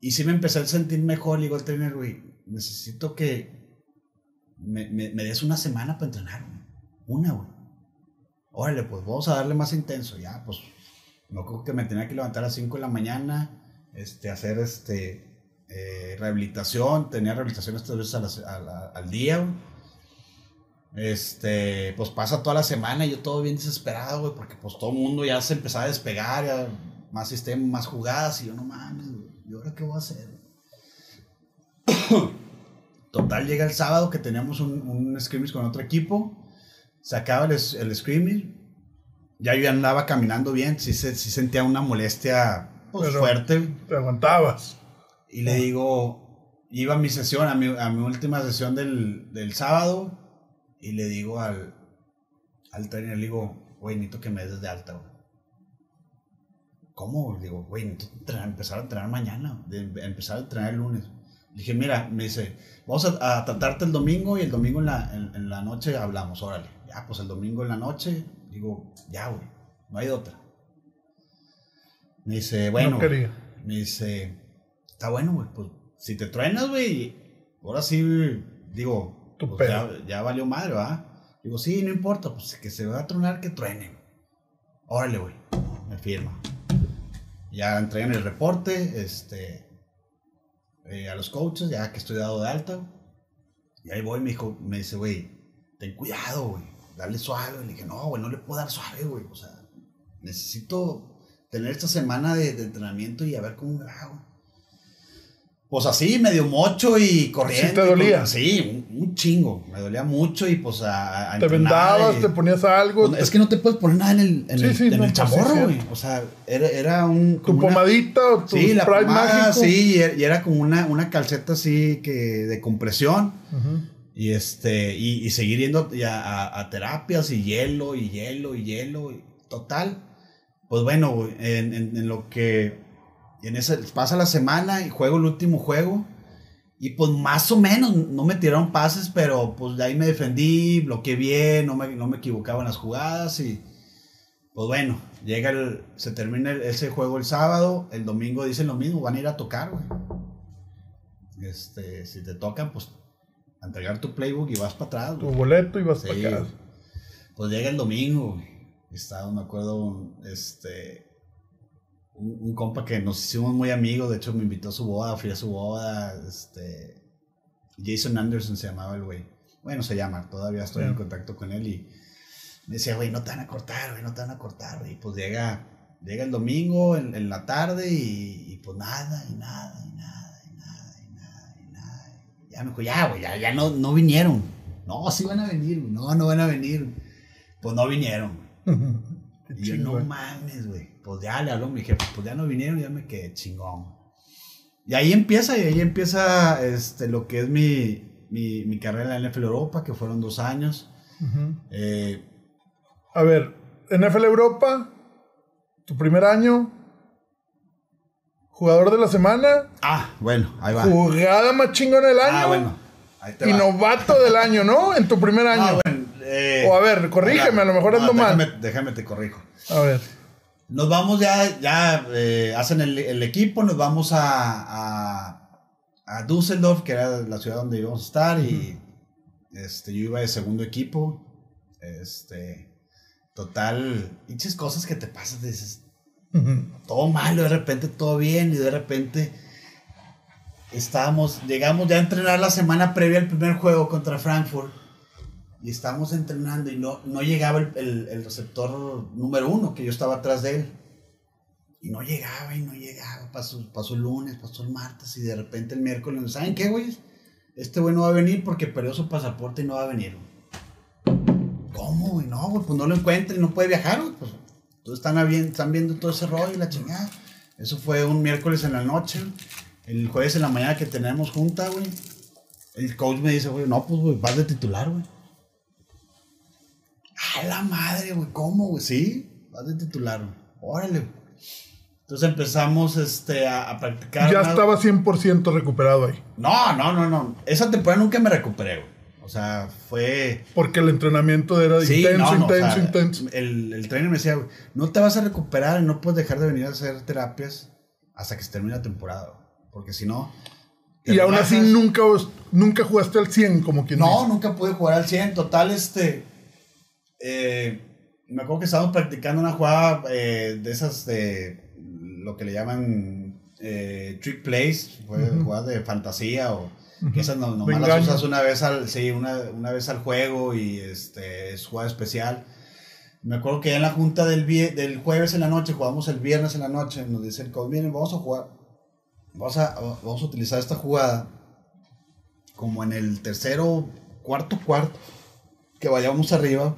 y sí me empecé a sentir mejor. Le digo al trainer, güey, necesito que me, me- me des una semana para entrenar, güey. Una, güey. Órale, pues vamos a darle más intenso. Ya, pues, no creo que me tenía que levantar a las 5 de la mañana, este, hacer este, eh, rehabilitación. Tenía rehabilitaciones tres veces al día. Este, pues pasa toda la semana y yo todo bien desesperado, güey, porque pues todo el mundo ya se empezaba a despegar, más sistema, más jugadas, y yo no mames, güey, ¿y ahora qué voy a hacer? Total, llega el sábado que teníamos un, un scrimmage con otro equipo, se acaba el, el scrimmage, ya yo andaba caminando bien, sí, sí sentía una molestia pues, Pero- fuerte. Te aguantabas. Y le digo, iba a mi sesión, a mi, a mi última sesión del, del sábado, y le digo al, al trainer, le digo, güey, necesito que me des de alta, güey. ¿Cómo? Le digo, güey, necesito empezar a entrenar mañana, de- empezar a entrenar el lunes. Le dije, mira, me dice, vamos a, a tratarte el domingo y el domingo en la, en, en la noche hablamos, órale. Ya, pues el domingo en la noche, digo, ya, güey, no hay de otra. Me dice, bueno, no quería. me dice, está bueno, güey, pues si te truenas, güey, ahora sí, digo, Tu pues, ya, ya valió madre, ¿va? Digo, sí, no importa, pues que se va a tronar, que truene. Órale, güey, me firma. Ya entregan el reporte, este, eh, a los coaches, ya que estoy dado de alta. Y ahí voy, me dijo, me dice, güey, ten cuidado, güey, dale suave. Le dije, no, güey, no le puedo dar suave, güey, o sea, necesito tener esta semana de, de entrenamiento y a ver cómo me hago. Pues así, medio mocho y corriendo. ¿Sí te dolía? con- sí, un, un chingo. Me dolía mucho y pues a, a Te vendabas, y- te ponías algo. Pues, es que no te puedes poner nada en el, en Sí, el, sí, en no, el pues, sí, chamorro, sí. güey. O sea, era, era un... tu una- pomadita o tu Sí, la pomada, mágico. sí, y era- y era como una, una calceta así que de compresión. Y este, y, y seguir yendo ya a, a terapias y hielo, y hielo, y hielo. y- total. Pues bueno, güey, en, en, en lo que. En ese, pasa la semana y juego el último juego. Y pues más o menos, no me tiraron pases, pero pues de ahí me defendí, bloqueé bien, no me, no me equivocaba en las jugadas y pues bueno, llega el, se termina el- ese juego el sábado, el domingo dicen lo mismo, van a ir a tocar, güey. Este, si te tocan, pues a entregar tu playbook y vas para atrás, Tu boleto y vas Sí, para güey. Pues llega el domingo, güey. Estaba, me acuerdo, un, este, un, un compa que nos hicimos muy amigos, de hecho me invitó a su boda, fui a su boda, este, Jason Anderson se llamaba el güey. Bueno, se llama, todavía estoy en contacto con él y me decía, güey, no te van a cortar, güey, no te van a cortar, güey. Y pues llega, llega el domingo en, en la tarde y, y pues nada, y nada, y nada, y nada, y nada, y nada. Ya me dijo, ya, güey, ya, ya no, no vinieron. No, sí van a venir. No, no van a venir. Pues no vinieron, Y yo, no mames, güey. Pues ya le habló mi jefe, pues ya no vinieron, ya me quedé chingón. Y ahí empieza, y ahí empieza este, lo que es mi, mi, mi carrera en la NFL Europa, que fueron dos años. Ujú. Eh, A ver, NFL Europa, tu primer año, Jugador de la semana. Ah, bueno, ahí va. Jugada más chingona del año. Ah, bueno. Ahí te Y va. novato del año, ¿no? En tu primer año. Ah, bueno, eh, O a ver, corrígeme, a lo mejor ando mal. déjame, Déjame te corrijo. A ver. Nos vamos ya, ya eh, hacen el, el equipo, nos vamos a, a, a Düsseldorf, que era la ciudad donde íbamos a estar, y este, yo iba de segundo equipo. Este, total, pinches cosas que te pasan, dices, todo malo, de repente todo bien, y de repente estábamos, llegamos ya a entrenar la semana previa al primer juego contra Frankfurt. Y estábamos entrenando y no, no llegaba el, el- receptor número uno, que yo estaba atrás de él. Y no llegaba y no llegaba. Pasó, pasó el lunes, pasó el martes y de repente el miércoles, ¿saben qué, güey? Este güey no va a venir porque perdió su pasaporte y no va a venir. güey". ¿Cómo, güey? No, güey, pues no lo encuentra y no puede viajar, güey. Pues, entonces están, están viendo todo ese rollo y la chingada. Eso fue un miércoles en la noche. El jueves en la mañana que tenemos junta, güey. El coach me dice, güey, no, pues, güey, vas de titular, güey. A la madre, güey, ¿cómo, güey? Sí, vas de titular, güey. Órale. Entonces empezamos este, a, a practicar. Ya una- estaba 100% recuperado ahí. No, no, no, no. Esa temporada nunca me recuperé, güey. O sea, fue. Porque el entrenamiento era Sí, intenso, no, no, o intenso, sea, intenso. El, el trainer me decía, güey, no te vas a recuperar y no puedes dejar de venir a hacer terapias hasta que se termine la temporada. Porque si no. Y aún así nunca, nunca jugaste al 100, como quien No, dice. nunca pude jugar al 100. Total, este. Eh, me acuerdo que estábamos practicando una jugada eh, de esas de. Lo que le llaman. eh, trick plays, Ujú. jugadas de fantasía o. Que esas no, nomás las usas una vez al. Sí, una, una vez al juego y este. Es jugada especial. Me acuerdo que en la junta del, del jueves en la noche, jugamos el viernes en la noche, nos dice el coach, miren, vamos a jugar, vamos a, vamos a utilizar esta jugada como en el tercero, cuarto, cuarto, que vayamos arriba,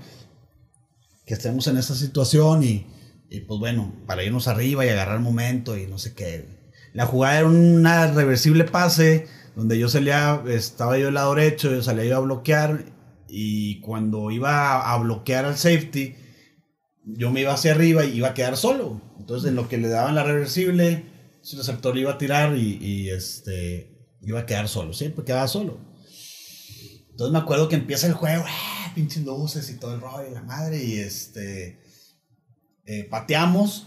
que estemos en esta situación y, y, pues bueno, para irnos arriba y agarrar momento y no sé qué. La jugada era una reversible pase, donde yo salía, estaba yo del lado derecho, yo salía yo a bloquear y cuando iba a bloquear al safety, yo me iba hacia arriba y iba a quedar solo. Entonces, en lo que le daban la reversible, su receptor iba a tirar y, y, este, iba a quedar solo. Siempre quedaba solo. Entonces me acuerdo que empieza el juego. Pinches luces y todo el rollo y la madre. Y este, eh, pateamos,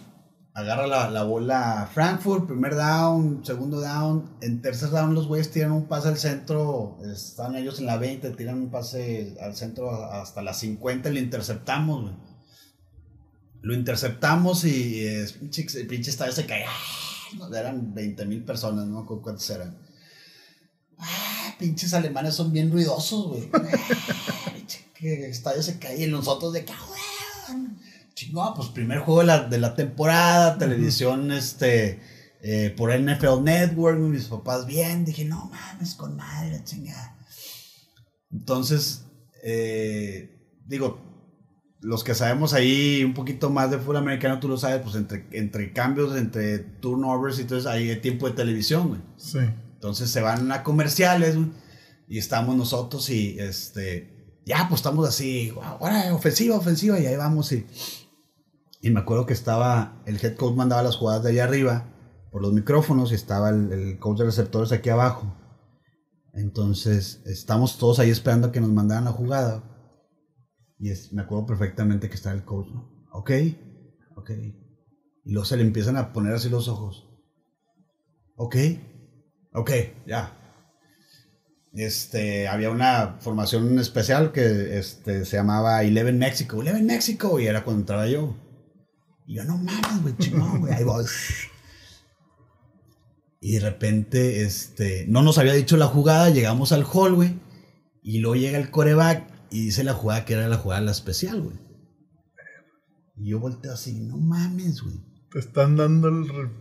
agarra la, la bola Frankfurt, primer down, segundo down. En tercer down los güeyes tiran un pase al centro, están ellos en la 20, tiran un pase al centro hasta la 50 y lo interceptamos, güey. Lo interceptamos y el pinche estadio se cae. Eran 20 mil personas, no cuántas eran. Ah, pinches alemanes son bien ruidosos, güey. Ah, que estadio se cae y nosotros de cabrón. Chingón, pues primer juego de la, de la temporada, televisión, este, eh, por NFL Network, mis papás bien. Dije, no mames, con madre, chingada. Entonces, eh, digo, los que sabemos ahí un poquito más de fútbol americano, tú lo sabes, pues entre, entre cambios, entre turnovers y todo eso, hay tiempo de televisión, güey. Sí. Entonces se van a comerciales, güey, y estamos nosotros y este, ya pues estamos así, "Guau, ahora ofensiva, ofensiva, y ahí vamos y, y me acuerdo que estaba, el head coach mandaba las jugadas de allá arriba por los micrófonos y estaba el, el coach de receptores aquí abajo. Entonces estamos todos ahí esperando a que nos mandaran la jugada. Y es- me acuerdo perfectamente que estaba el coach, ¿no? Ok, ok. Y luego se le empiezan a poner así los ojos. Ok, ok, ya. Este, había una formación especial que este, se llamaba Eleven México. Eleven México, y era cuando entraba yo. Y yo, no mames, güey, chingón, güey, ahí voy. Y de repente, este, no nos había dicho la jugada, llegamos al hall, güey. Y luego llega el coreback y dice la jugada que era la jugada la especial, güey. Y yo volteo así, no mames, güey. Te están dando el.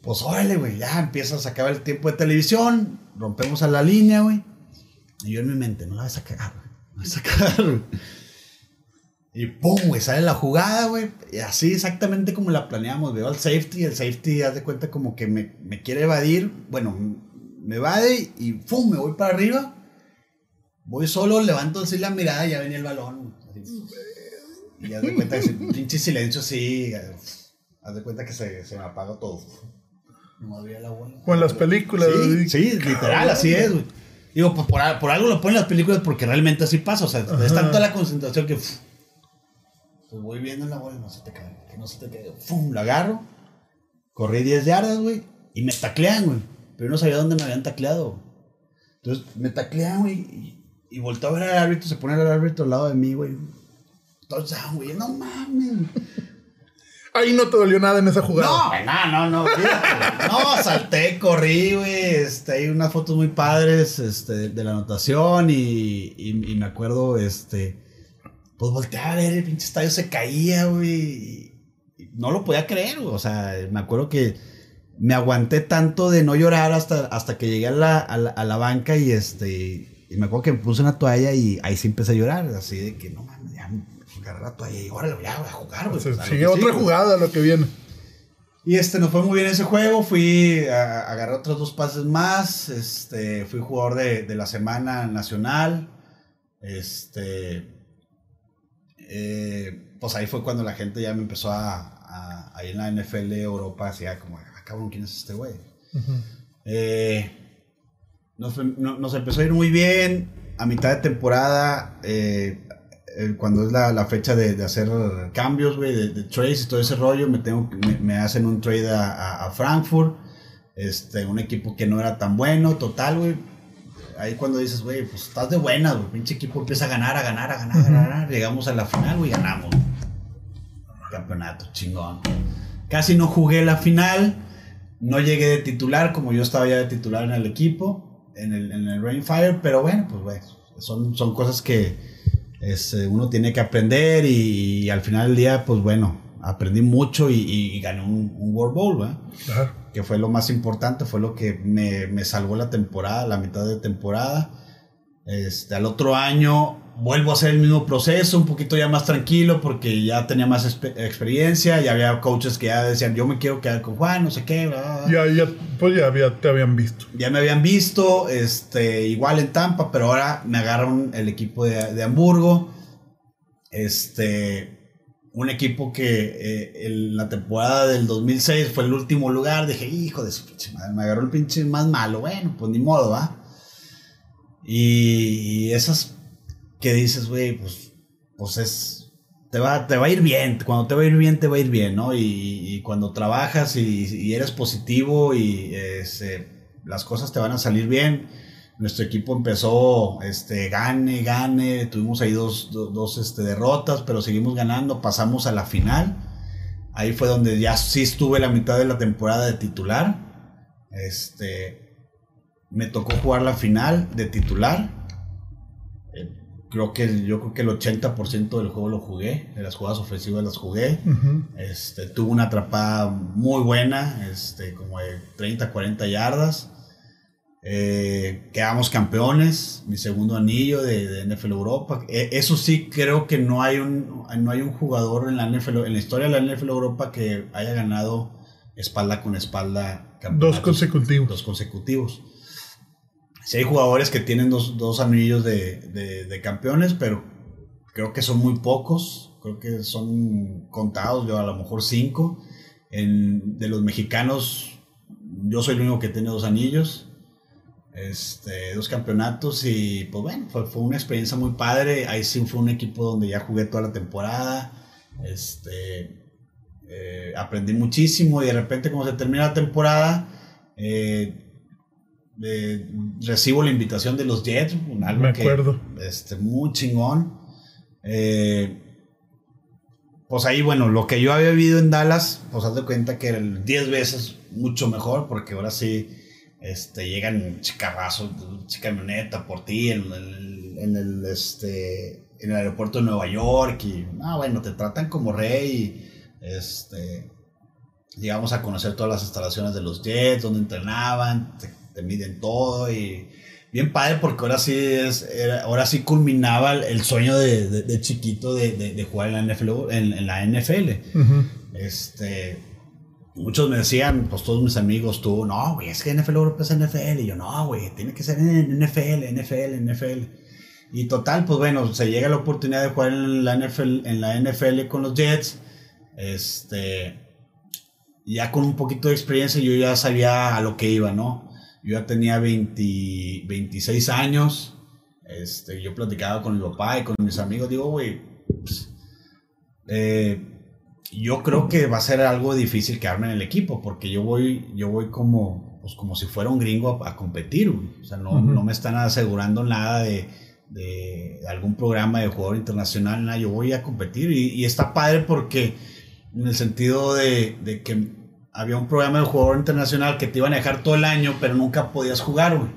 Pues órale, güey, ya empieza a sacar el tiempo de televisión, rompemos a la línea, güey. Y yo en mi mente, no la vas a cagar, güey. No la vas a cagar, güey. Y pum, güey, sale la jugada, güey. Y así exactamente como la planeamos. Veo al safety, el safety, haz de cuenta como que me, me quiere evadir. Bueno, me evade y pum, me voy para arriba. Voy solo, levanto así la mirada y ya venía el balón. Así. Y haz de cuenta que ese pinche silencio así. Haz de cuenta que se, se me apaga todo. No había la bola. En las películas. Sí, sí literal, así es, güey. Digo, pues por, por, algo lo ponen las películas porque realmente así pasa. O sea, es tanta la concentración que. pues voy viendo la bola, no se te cae, que no se te caiga. ¡Fum! La agarro. Corrí 10 yardas, güey. Y me taclean, güey. Pero no sabía dónde me habían tacleado. Entonces me taclean, güey. Y, y volteo a ver al árbitro. Se pone el árbitro al lado de mí, güey. Touchdown, güey. No mames. Ahí no te dolió nada en esa jugada. No, no, no, no. No, salté, corrí, güey. Este, hay unas fotos muy padres este, de la anotación y, y, me acuerdo, este, pues volteé a ver, el pinche estadio se caía, güey. No lo podía creer, güey. O sea, me acuerdo que me aguanté tanto de no llorar hasta, hasta que llegué a la, a la, banca y este, y me acuerdo que me puse una toalla y ahí sí empecé a llorar, así de que no mames, ya la toalla y órale, ya voy a jugar, güey. sigue otra jugada lo que viene. Y este, nos fue muy bien ese juego, fui a, agarrar otros dos pases más, este, fui jugador de, de la semana nacional, este, eh, pues ahí fue cuando la gente ya me empezó a, a, ir en la NFL Europa, decía como, acabo, ah, ¿quién es este güey? Eh, nos, nos, empezó a ir muy bien, a mitad de temporada, eh, eh, cuando es la, la fecha de, de, hacer cambios, güey, de, de, trades y todo ese rollo, me, tengo, me, me hacen un trade a, a, Frankfurt, este, un equipo que no era tan bueno, total, güey. Ahí cuando dices, güey, pues estás de buena, güey, pinche equipo empieza a ganar, a ganar, a ganar, a ganar. Llegamos a la final, güey, ganamos. Campeonato, chingón. Casi no jugué la final, no llegué de titular, como yo estaba ya de titular en el equipo, en el, en el Rainfire, pero bueno, pues, güey, son, son cosas que este, uno tiene que aprender y, al final del día, pues bueno, aprendí mucho y, gané un, World Bowl, ¿verdad? Que fue lo más importante, fue lo que me, me salvó la temporada, la mitad de temporada. Este, al otro año vuelvo a hacer el mismo proceso, un poquito ya más tranquilo porque ya tenía más experiencia, ya había coaches que ya decían, yo me quiero quedar con Juan, no sé qué. Ya, ya, pues ya había, te habían visto. Ya me habían visto, este, igual en Tampa, pero ahora me agarraron el equipo de, de Hamburgo. Este, un equipo que eh, en la temporada del 2006 fue el último lugar. Dije, hijo de su pinche madre, me agarró el pinche más malo. Bueno, pues ni modo, ¿va? Y, esas que dices, güey, pues, pues es. Te va, te va a ir bien. Cuando te va a ir bien, te va a ir bien, ¿no? Y, cuando trabajas y, eres positivo y este, las cosas te van a salir bien. Nuestro equipo empezó, este, gane, gane. Tuvimos ahí dos, dos, este, derrotas, pero seguimos ganando. Pasamos a la final. Ahí fue donde ya sí estuve la mitad de la temporada de titular. Este, me tocó jugar la final de titular. Creo que yo creo que el 80% del juego lo jugué, de las jugadas ofensivas las jugué. este, tuve una atrapada muy buena, este, como de 30, 40 yardas. Eh, quedamos campeones, mi segundo anillo de, de, NFL Europa. E, eso sí, creo que no hay, un, no hay un jugador en la, NFL, en la historia de la NFL Europa que haya ganado espalda con espalda. Dos consecutivos. Dos consecutivos. Sí hay jugadores que tienen dos, dos anillos de, de, campeones, pero creo que son muy pocos. Creo que son contados, yo a lo mejor cinco. En, de los mexicanos, yo soy el único que tiene dos anillos. Este, dos campeonatos y pues bueno, fue, fue, una experiencia muy padre. Ahí sí fue un equipo donde ya jugué toda la temporada. Este, eh, aprendí muchísimo y de repente como se termina la temporada, eh, recibo la invitación de los Jets, algo Me acuerdo. este, muy chingón. Eh, pues ahí, bueno, lo que yo había vivido en Dallas, pues haz de cuenta que era 10 veces mucho mejor, porque ahora sí este, llegan chicarrazos, camioneta por ti en el, en el, este, en el aeropuerto de Nueva York y, ah, bueno, te tratan como rey. este, llegamos a conocer todas las instalaciones de los Jets, donde entrenaban, te miden todo y bien padre porque ahora sí es, ahora sí culminaba el sueño de, de, chiquito de, de, jugar en la NFL. En, la NFL. Este, muchos me decían, pues todos mis amigos, tú, no, güey, es que NFL Europa es NFL. Y yo, no, güey, tiene que ser en NFL, NFL, NFL. Y total, pues bueno, se llega la oportunidad de jugar en la NFL, en la NFL con los Jets. Este, ya con un poquito de experiencia yo ya sabía a lo que iba, ¿no? Yo ya tenía 20, 26 años, este, yo platicaba con mi papá y con mis amigos, digo, güey, pues, eh, yo creo que va a ser algo difícil quedarme en el equipo, porque yo voy, yo voy como, pues como si fuera un gringo a, competir, o sea, no, no, me están asegurando nada de, de, algún programa de jugador internacional, nada, yo voy a competir y, y está padre porque en el sentido de, de, que había un programa de jugador internacional que te iban a dejar todo el año, pero nunca podías jugar, güey.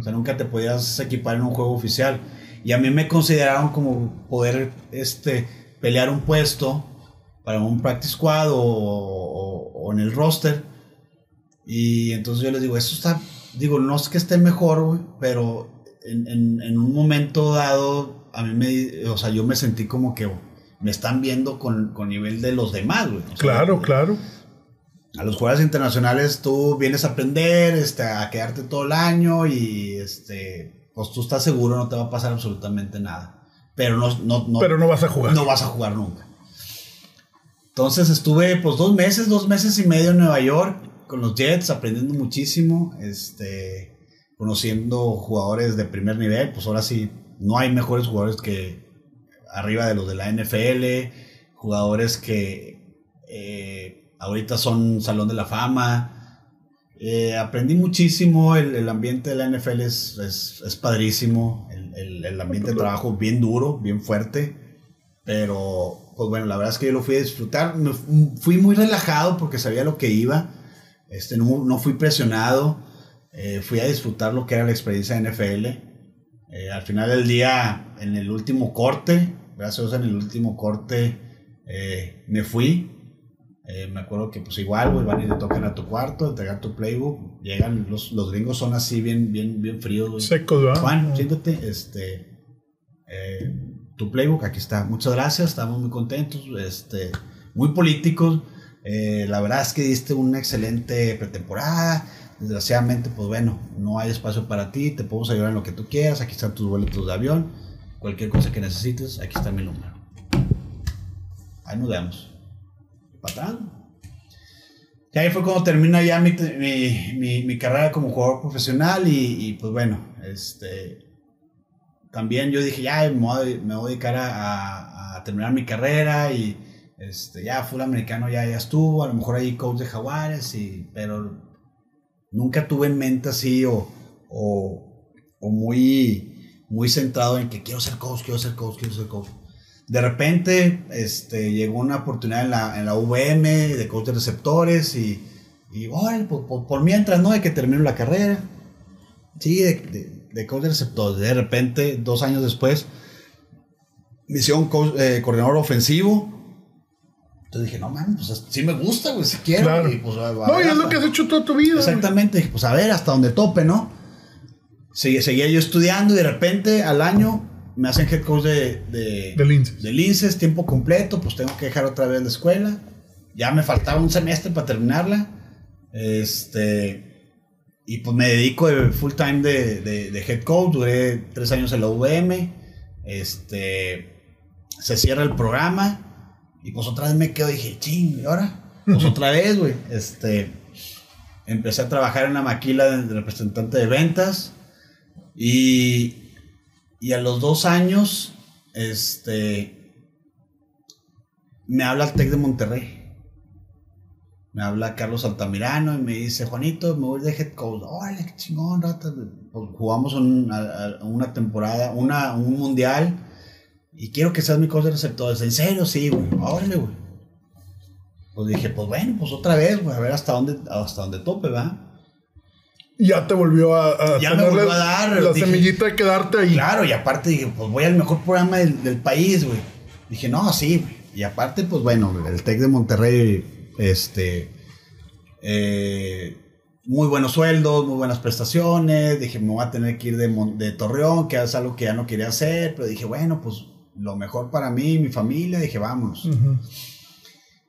O sea, nunca te podías equipar en un juego oficial. Y a mí me consideraron como poder este, pelear un puesto para un practice squad o, o, en el roster. Y entonces yo les digo, eso está, digo, no es que esté mejor, güey, pero en, en, en, un momento dado, a mí me, o sea, yo me sentí como que me están viendo con, con nivel de los demás, güey. claro, claro a los jugadores internacionales tú vienes a aprender, este, a quedarte todo el año y este, pues tú estás seguro, no te va a pasar absolutamente nada. Pero no, no, no, Pero no vas a jugar. No vas a jugar nunca. Entonces estuve pues dos meses, dos meses y medio en Nueva York con los Jets, aprendiendo muchísimo, este, conociendo jugadores de primer nivel. Pues ahora sí, no hay mejores jugadores que arriba de los de la NFL, jugadores que... Eh, ahorita son Salón de la Fama. Eh, aprendí muchísimo, el, ambiente de la NFL es, es, padrísimo, el, el, ambiente de trabajo bien duro, bien fuerte, pero pues bueno, la verdad es que yo lo fui a disfrutar, fui muy relajado porque sabía lo que iba, este, no, no fui presionado, eh, fui a disfrutar lo que era la experiencia de NFL. Eh, al final del día, en el último corte, gracias a en el último corte, me fui, eh, me acuerdo que pues igual, güey, van y te tocan a tu cuarto, entregar tu playbook. Llegan, los, los gringos son así bien, bien, bien fríos, Secos, ¿verdad? Juan, siéntate, este, eh, tu playbook, aquí está. Muchas gracias, estamos muy contentos, este, muy políticos. Eh, la verdad es que diste una excelente pretemporada. Desgraciadamente, pues bueno, no hay espacio para ti, te podemos ayudar en lo que tú quieras. Aquí están tus boletos de avión. Cualquier cosa que necesites, aquí está mi número. Ahí nos vemos patrón. Y ahí fue cuando termina ya mi, mi, mi, carrera como jugador profesional y, y, pues bueno, este, también yo dije, ya me voy, me voy a dedicar a, a, terminar mi carrera y este, ya fue americano, ya, ya estuvo, a lo mejor ahí coach de jaguares, y, pero nunca tuve en mente así o, o, o muy, muy centrado en que quiero ser coach, quiero ser coach, quiero ser coach de repente este, llegó una oportunidad en la, en la VM de coach de receptores y, y bueno, por, por, mientras, ¿no? De que termino la carrera. Sí, de, de, coach de receptores. De repente, dos años después, me hicieron eh, coordinador ofensivo. Entonces dije, no mames, pues sí me gusta, güey, si quiero. Y, pues, no, y es lo que has hecho toda tu vida. Exactamente, dije, pues a ver, hasta donde tope, ¿no? seguía yo estudiando y de repente al año me hacen head coach de, de, de, Linces. tiempo completo, pues tengo que dejar otra vez la escuela. Ya me faltaba un semestre para terminarla. Este, y pues me dedico de full time de, de, head coach. Duré tres años en la UVM. Este, se cierra el programa. Y pues otra vez me quedo y dije, ching, ¿y ahora? Pues otra vez, güey. Este, empecé a trabajar en la maquila de representante de ventas. Y, y a los dos años, este, me habla el TEC de Monterrey. Me habla Carlos Altamirano y me dice, Juanito, me voy de head coach. Órale, qué chingón, rata. Pues jugamos una temporada, una, un mundial. Y quiero que seas mi coach de receptores. ¿En serio? Sí, güey. Órale, güey. Pues dije, pues bueno, pues otra vez, güey. A ver hasta dónde, hasta dónde tope, ¿va? Ya te volvió a, ya me volvió a dar la semillita de quedarte ahí. Claro, y aparte dije, pues voy al mejor programa del, país, güey. Dije, no, sí, Y aparte, pues bueno, el TEC de Monterrey, este, eh, muy buenos sueldos, muy buenas prestaciones. Dije, me voy a tener que ir de, de Torreón, que es algo que ya no quería hacer. Pero dije, bueno, pues lo mejor para mí y mi familia. Dije, vamos.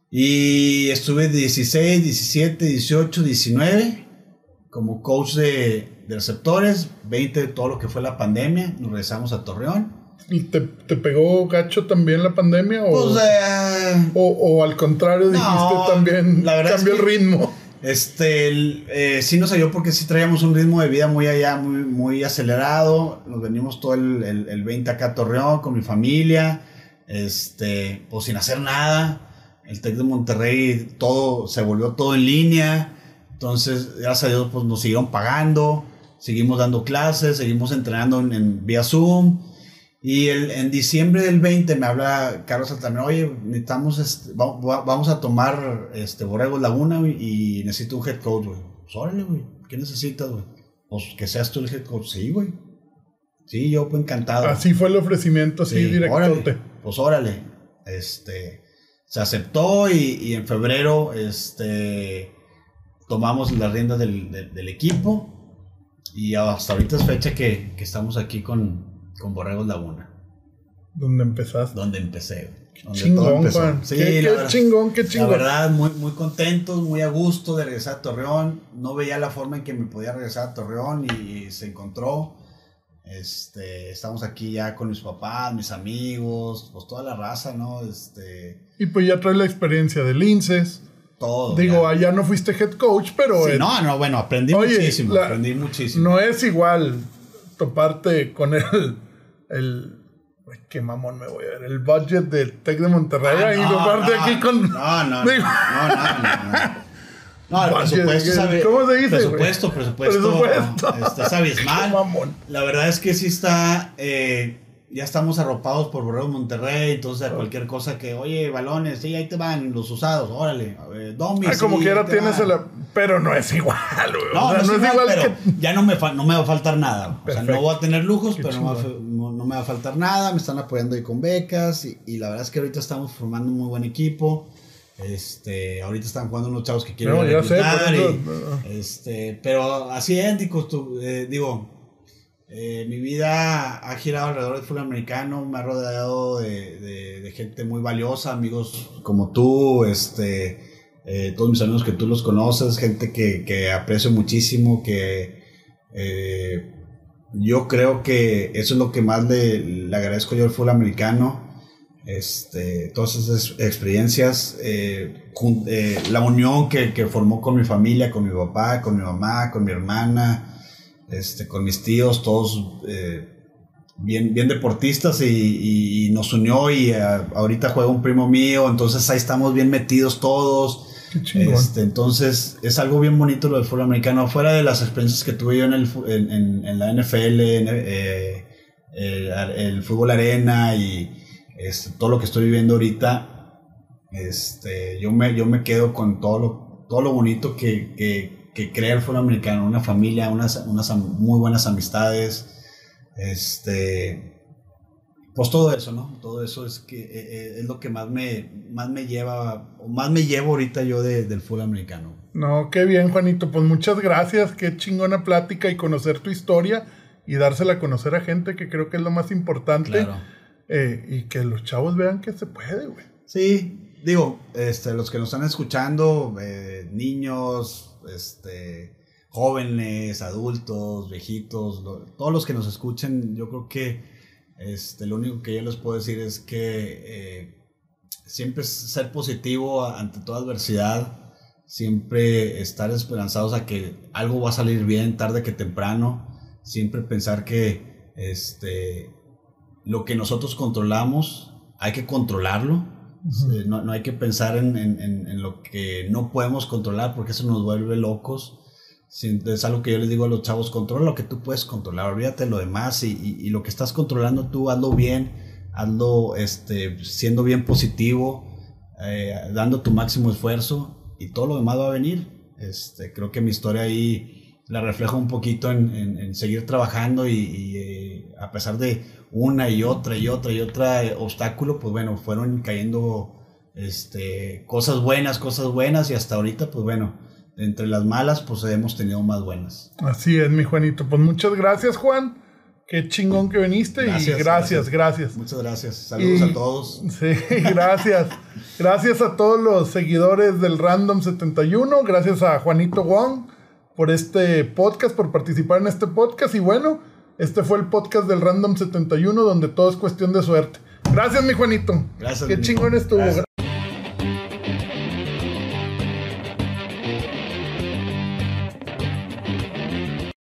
Y estuve 16, 17, 18, 19 como coach de, receptores, 20 de todo lo que fue la pandemia, nos regresamos a Torreón. ¿Y te, te pegó gacho también la pandemia? ¿O, Pues, eh, o, o al contrario dijiste No, también la verdad cambió es el que- ritmo? Este, el, eh, sí nos ayudó porque sí traíamos un ritmo de vida muy allá, muy, muy acelerado. Nos venimos todo el, el, el 20 acá a Torreón con mi familia, este, pues sin hacer nada. El TEC de Monterrey, todo, se volvió todo en línea. Entonces, gracias a Dios, pues nos siguieron pagando. Seguimos dando clases, seguimos entrenando en, en vía Zoom. Y el, en diciembre del 20 me habla Carlos Altamira, oye, necesitamos, este, va- va- vamos a tomar este, Borrego Laguna y necesito un head coach, güey. Pues órale, güey, ¿qué necesitas, güey? Pues que seas tú el head coach, sí, güey. Sí, yo pues encantado. Así fue el ofrecimiento, así Sí, directote. órale, pues órale. Este, se aceptó y, y en febrero este, tomamos las riendas del, del- del equipo y hasta ahorita es fecha que, que estamos aquí con, con Borregos Laguna, Donde empezaste. donde empecé. donde Chingón. Juan. Sí, qué, la qué verdad- chingón, qué la verdad, muy, muy contentos, muy a gusto de regresar a Torreón. No veía la forma en que me podía regresar a Torreón y, se encontró. Este, estamos aquí ya con mis papás, mis amigos, pues toda la raza, ¿no? Este, Y pues ya traes la experiencia de Linces. Todo. Digo, ya. allá no fuiste head coach, pero Sí, no, no, bueno, aprendí Oye, muchísimo, la- aprendí muchísimo. no es igual toparte con el. el Ay, qué mamón me voy a ver. El budget del Tec de Monterrey Ah, y no, toparte no, aquí con. No, no, Digo- no, no, no, no. No, el presupuesto, ¿sabe? ¿cómo se dice? Presupuesto, presupuesto. Presupuesto. Este, es abismal. La verdad es que sí está, eh, ya estamos arropados por Borrego Monterrey, entonces a cualquier cosa que, oye, balones, sí, ahí te van los usados, órale, a ver, domis, Ah, como sí, quiera tienes van. el. Pero no es igual, güey. No, O sea, no, es igual, pero que. ya no me, no me va a faltar nada. O sea, Perfecto. no voy a tener lujos, Qué pero no, va no- no me va a faltar nada. Me están apoyando ahí con becas y, y la verdad es que ahorita estamos formando un muy buen equipo. Este, ahorita están jugando unos chavos que quieren No, ya sé, y- no. este, pero así es, tú, eh, digo, eh, mi vida ha girado alrededor del fútbol americano, me ha rodeado de, de- gente muy valiosa, amigos como tú, este, eh, todos mis amigos que tú los conoces, gente que, que aprecio muchísimo, que eh, yo creo que eso es lo que más le, le agradezco yo al fútbol americano. Este, todas esas experiencias, la unión que, que formó con mi familia, con mi papá, con mi mamá, con mi hermana, este, con mis tíos, todos eh, bien, bien deportistas y, nos unió y eh, ahorita juega un primo mío, entonces ahí estamos bien metidos todos. Este, entonces es algo bien bonito lo del fútbol americano, fuera de las experiencias que tuve yo en, el, en, en- en la NFL, en, eh, el, el fútbol arena y este, todo lo que estoy viviendo ahorita, este, yo, me, yo me quedo con todo lo, todo lo bonito que, que, que crea el fútbol americano, una familia, unas, unas muy buenas amistades, este, pues todo eso, ¿no? Todo eso es que eh, eh, es lo que más me, más me lleva, o más me llevo ahorita yo de- del fútbol americano. No, qué bien, Juanito. Pues muchas gracias. Qué chingona plática y conocer tu historia y dársela a conocer a gente, que creo que es lo más importante. Claro. Eh, y que los chavos vean que se puede, güey. Sí, digo, este, los que nos están escuchando, eh, niños, este, jóvenes, adultos, viejitos, todos los que nos escuchen, yo creo que este, lo único que yo les puedo decir es que eh, siempre ser positivo ante toda adversidad, siempre estar esperanzados a que algo va a salir bien tarde que temprano, siempre pensar que este, lo que nosotros controlamos hay que controlarlo. Eh, No, no hay que pensar en, en- en- lo que no podemos controlar porque eso nos vuelve locos. Es algo que yo les digo a los chavos, controla lo que tú puedes controlar, olvídate de lo demás y, y- y lo que estás controlando tú, hazlo bien, hazlo este, siendo bien positivo, eh, dando tu máximo esfuerzo y todo lo demás va a venir. Este, creo que mi historia ahí la refleja un poquito en, en- en seguir trabajando y, y, eh, a pesar de una y otra y otra y otra eh, obstáculo, pues bueno, fueron cayendo este, cosas buenas, cosas buenas y hasta ahorita, pues bueno, entre las malas, pues hemos tenido más buenas. Así es, mi Juanito. Pues muchas gracias, Juan. Qué chingón que viniste Gracias, y gracias, gracias. gracias. Muchas gracias. Saludos Y- a todos. Sí, gracias. gracias a todos los seguidores del Random 71. Gracias a Juanito Wong por este podcast, por participar en este podcast. Y bueno, Este fue el podcast del Random 71, donde todo es cuestión de suerte. Gracias, mi Juanito. Gracias, Qué chingón estuvo. Gracias.